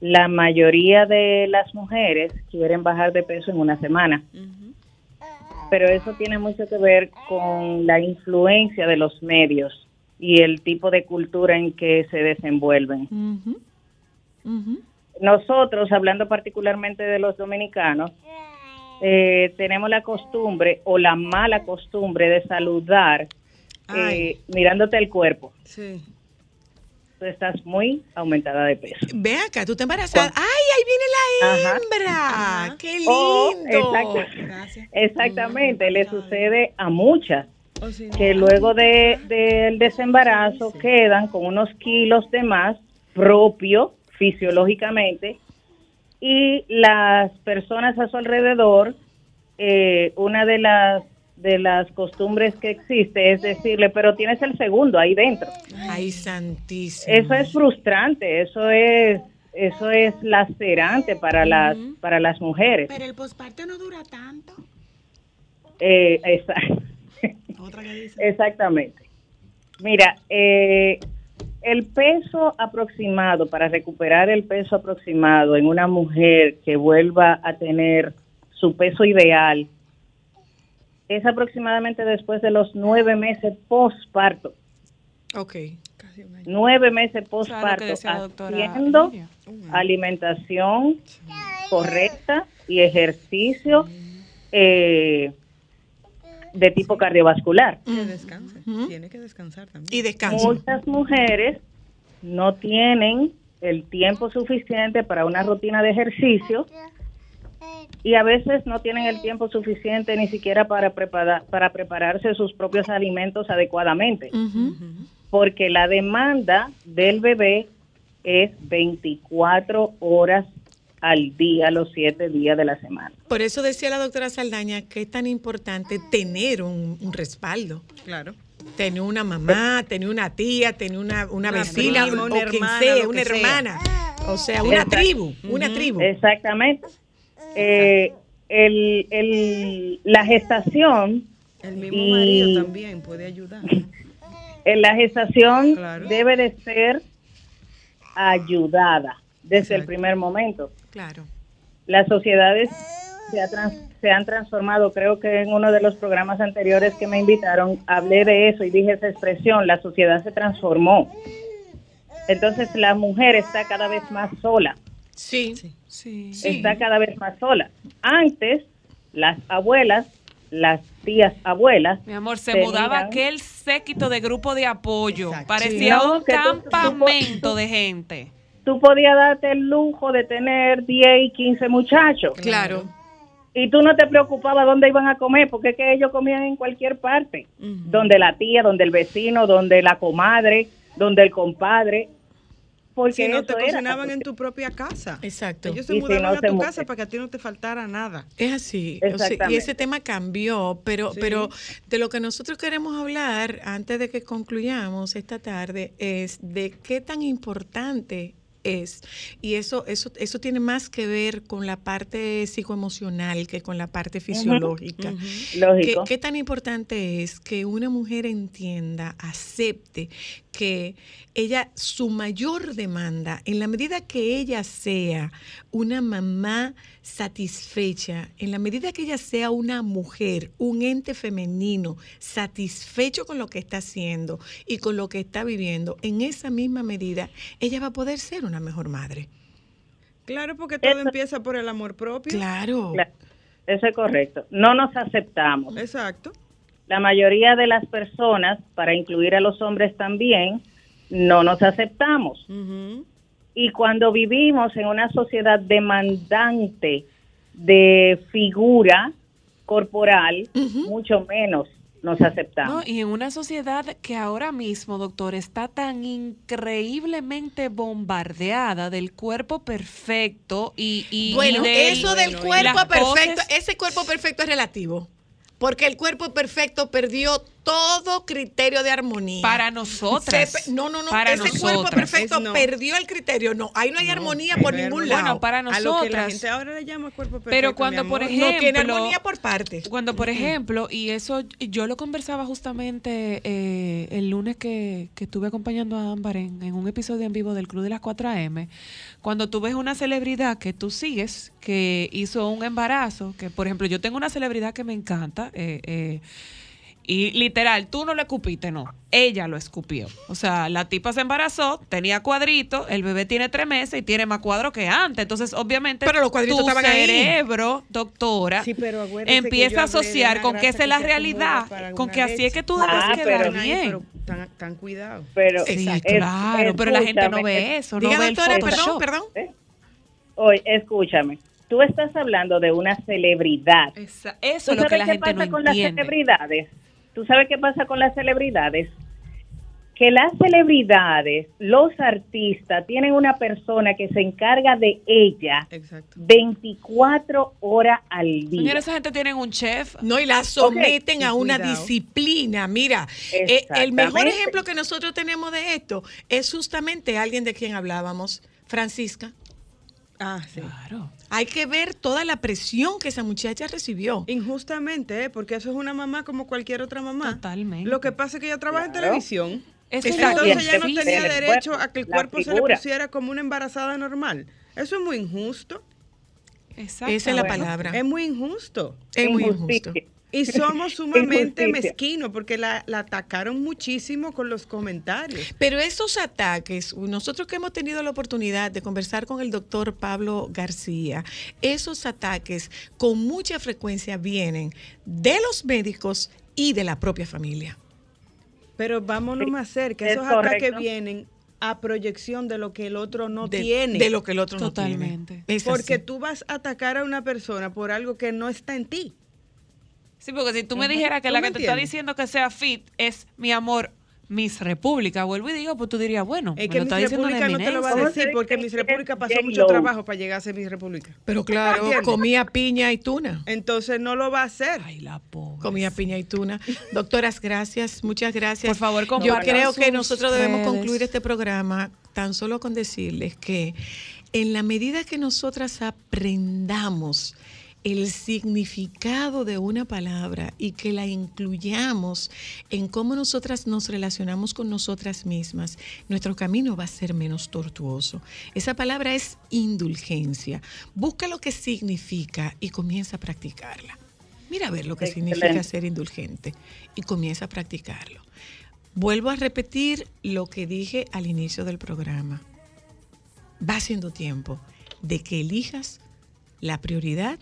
La mayoría de las mujeres quieren bajar de peso en una semana, pero eso tiene mucho que ver con la influencia de los medios y el tipo de cultura en que se desenvuelven. Nosotros, hablando particularmente de los dominicanos, eh, tenemos la costumbre o la mala costumbre de saludar eh, mirándote el cuerpo. Sí. Tú estás muy aumentada de peso. Ve acá, tú te embarazada. ¡Ay, ahí viene la Ajá. hembra! ¡Qué O, lindo! exactamente, le sucede a muchas O si no, que luego de, del desembarazo quedan con unos kilos de más propio fisiológicamente y las personas a su alrededor, eh, una de las de las costumbres que existe es decirle, pero tienes el segundo ahí dentro. ¡Ay, santísimo! Eso es frustrante, eso es eso es lacerante para las para las mujeres. Pero el posparto no dura tanto. Eh, esa- Otra que dice. Exactamente. Mira, eh, el peso aproximado, para recuperar el peso aproximado en una mujer que vuelva a tener su peso ideal, es aproximadamente después de los nueve meses postparto. Ok. Nueve meses Claro postparto, que decía la doctora haciendo alimentación correcta y ejercicio eh, de tipo cardiovascular. que descanse. Tiene que descansar también. Y descansa. Muchas mujeres no tienen el tiempo suficiente para una rutina de ejercicio y a veces no tienen el tiempo suficiente ni siquiera para preparar para prepararse sus propios alimentos adecuadamente, porque la demanda del bebé es 24 horas al día, los siete días de la semana. Por eso decía la doctora Saldaña que es tan importante tener un, un respaldo. Claro. Tener una mamá, tener una tía, tener una, una Una vecina, prima, una hermana, sea, una sea. O sea, una tribu, una tribu. Exactamente. Eh, el, el- la gestación El mismo Y- marido también puede ayudar. En la gestación Claro. debe de ser ayudada desde el primer momento. Claro. Las sociedades se, ha trans- se han transformado, creo que en uno de los programas anteriores que me invitaron hablé de eso y dije esa expresión, la sociedad se transformó. Entonces la mujer está cada vez más sola, Sí. Sí. está cada vez más sola. Antes, las abuelas, las tías abuelas, Mi amor, se Tenían- mudaba aquel séquito de grupo de apoyo. Exacto. Parecía un tú- tú- campamento de gente. tú podías darte el lujo de tener 10 y 15 muchachos. Claro. Y tú no te preocupabas dónde iban a comer, porque es que ellos comían en cualquier parte. Donde la tía, donde el vecino, donde la comadre, donde el compadre. Porque Si no, te era. cocinaban en tu propia casa. Exacto. Ellos se Y si mudaban no a tu casa para que a ti no te faltara nada. Es así. o sea, y ese tema cambió, pero, Sí. pero de lo que nosotros queremos hablar antes de que concluyamos esta tarde es de qué tan importante es. Y eso, eso, eso tiene más que ver con la parte psicoemocional que con la parte fisiológica. Lógico. ¿Qué, qué tan importante es que una mujer entienda, acepte que ella, su mayor demanda, en la medida que ella sea una mamá satisfecha, en la medida que ella sea una mujer, un ente femenino, satisfecho con lo que está haciendo y con lo que está viviendo, en esa misma medida, ella va a poder ser una mejor madre. Claro, porque todo Eso- empieza por el amor propio. Claro. Claro, Eso es correcto. No nos aceptamos. Exacto. La mayoría de las personas, para incluir a los hombres también, no nos aceptamos. Y cuando vivimos en una sociedad demandante de figura corporal, mucho menos nos No, aceptamos. y en una sociedad que ahora mismo, doctor, está tan increíblemente bombardeada del cuerpo perfecto y, y Bueno, y del- eso del cuerpo perfecto, poses- ese cuerpo perfecto es relativo. Porque el cuerpo perfecto perdió todo criterio de armonía. para nosotras. Se no, no, no. Para ese cuerpo perfecto Es no. perdió el criterio. No, ahí no hay armonía por ningún armonía. lado. Bueno, para A lo que la nosotras. gente ahora le llama cuerpo perfecto. Pero mi cuando, por ejemplo, no tiene armonía por partes. Cuando, por ejemplo, y eso yo lo conversaba justamente eh, el lunes que, que estuve acompañando a Ámbar en, en un episodio en vivo del Club de las 4 AM, cuando tú ves una celebridad que tú sigues, que hizo un embarazo, que por ejemplo yo tengo una celebridad que me encanta, eh, eh, y literal, tú no le escupiste, no. Ella lo escupió. O sea, la tipa se embarazó, tenía cuadrito, el bebé tiene tres meses y tiene más cuadro que antes. Entonces, obviamente, Pero los cuadritos tu estaban ahí. cerebro, doctora, Sí, pero empieza a asociar con que esa es la realidad, con que así es que tú debes Ah, quedar pero- bien. pero tan, tan cuidado. Pero, Sí, es- claro, pero la gente no ve eso, no Diga, ve el doctora, perdón, perdón. ¿eh? Oye, escúchame. Tú estás hablando de una celebridad. Esa- ¿Tú eso es lo que la qué gente pasa no con las entiende. celebridades? ¿Tú sabes qué pasa con las celebridades? Que las celebridades, los artistas, tienen una persona que se encarga de ella Exacto. 24 horas al día. Señora, esa gente tiene un chef. No, y la someten a una cuidado. disciplina. Mira, eh, el mejor ejemplo que nosotros tenemos de esto es justamente alguien de quien hablábamos, Francisca. Ah, sí. Claro. Hay que ver toda la presión que esa muchacha recibió. Injustamente, ¿eh? porque eso es una mamá como cualquier otra mamá. Totalmente. Lo que pasa es que ella trabaja Claro. en televisión. Es que Exacto. Entonces ella no tenía derecho cuerpo, a que el cuerpo se le pusiera como una embarazada normal. Eso es muy injusto. Esa es la Bueno. palabra. Es muy injusto. Es muy Injusticia. injusto. Y somos sumamente mezquinos porque la, la atacaron muchísimo con los comentarios. Pero esos ataques, nosotros que hemos tenido la oportunidad de conversar con el doctor Pablo García, esos ataques con mucha frecuencia vienen de los médicos y de la propia familia. Pero vámonos Sí, más cerca. es Esos ataques vienen a proyección de lo que el otro no de, tiene. de lo que el otro Totalmente. no tiene. Es porque así. tú vas a atacar a una persona por algo que no está en ti. Sí, porque si tú me dijeras que ¿Tú la me que te está diciendo que sea fit es mi amor, Miss República, vuelvo y digo, pues tú dirías, bueno, Es me que lo Miss está diciendo una República no te lo va a ¿Cómo eminencia. se decir porque Miss República pasó mucho trabajo para llegar a ser Miss República. Pero claro, comía piña y tuna. Entonces no lo va a hacer. Ay, la pobre. Comía piña y tuna. Doctoras, gracias, muchas gracias. Por favor, Yo creo que nosotros debemos concluir este programa tan solo con decirles que en la medida que nosotras aprendamos el significado de una palabra y que la incluyamos en cómo nosotras nos relacionamos con nosotras mismas, nuestro camino va a ser menos tortuoso. Esa palabra es indulgencia. Busca lo que significa y comienza a practicarla. Mira a ver lo que significa ser indulgente y comienza a practicarlo. Vuelvo a repetir lo que dije al inicio del programa. Va siendo tiempo de que elijas la prioridad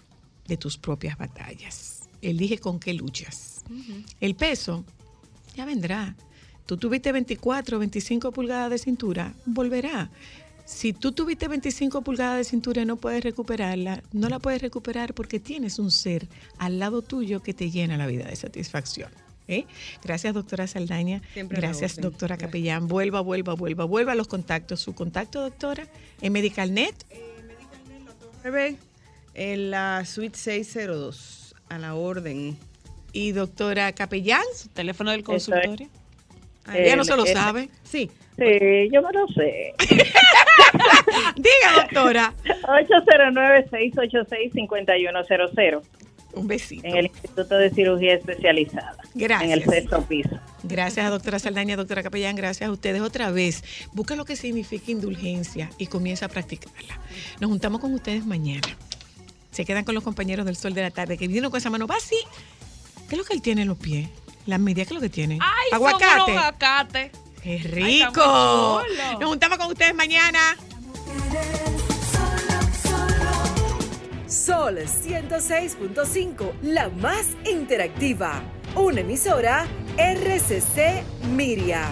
de tus propias batallas. Elige con qué luchas. El peso ya vendrá. Tú tuviste 24, 25 pulgadas de cintura, volverá. Si tú tuviste 25 pulgadas de cintura y no puedes recuperarla, no la puedes recuperar porque tienes un ser al lado tuyo que te llena la vida de satisfacción. ¿eh? Gracias, doctora Saldaña. Siempre Gracias, doctora Gracias. Capellán. Vuelva, vuelva, vuelva, vuelva a los contactos. Su contacto, doctora, en MedicalNet. Bebé, en la suite 602, a la orden. Y doctora Capellán, Teléfono del consultorio. ella no se lo el- sabe. Sí, Sí, yo me lo sé. Diga, doctora. 809-686-5100 Un besito. en el Instituto de Cirugía Especializada. Gracias. En el sexto piso. Gracias, doctora Saldaña, doctora Capellán. Gracias a ustedes otra vez. Busca lo que significa indulgencia y comienza a practicarla. Nos juntamos con ustedes mañana. Se quedan con los compañeros del sol de la tarde que vinieron con esa mano. Así. ¿Qué es lo que él tiene en los pies? Las medias, ¿qué es lo que tiene? Ay, Aguacate. aguacates. ¡Qué Ay, rico! chulo. Nos juntamos con ustedes mañana. Sol 106.5, la más interactiva. Una emisora RCC Miria.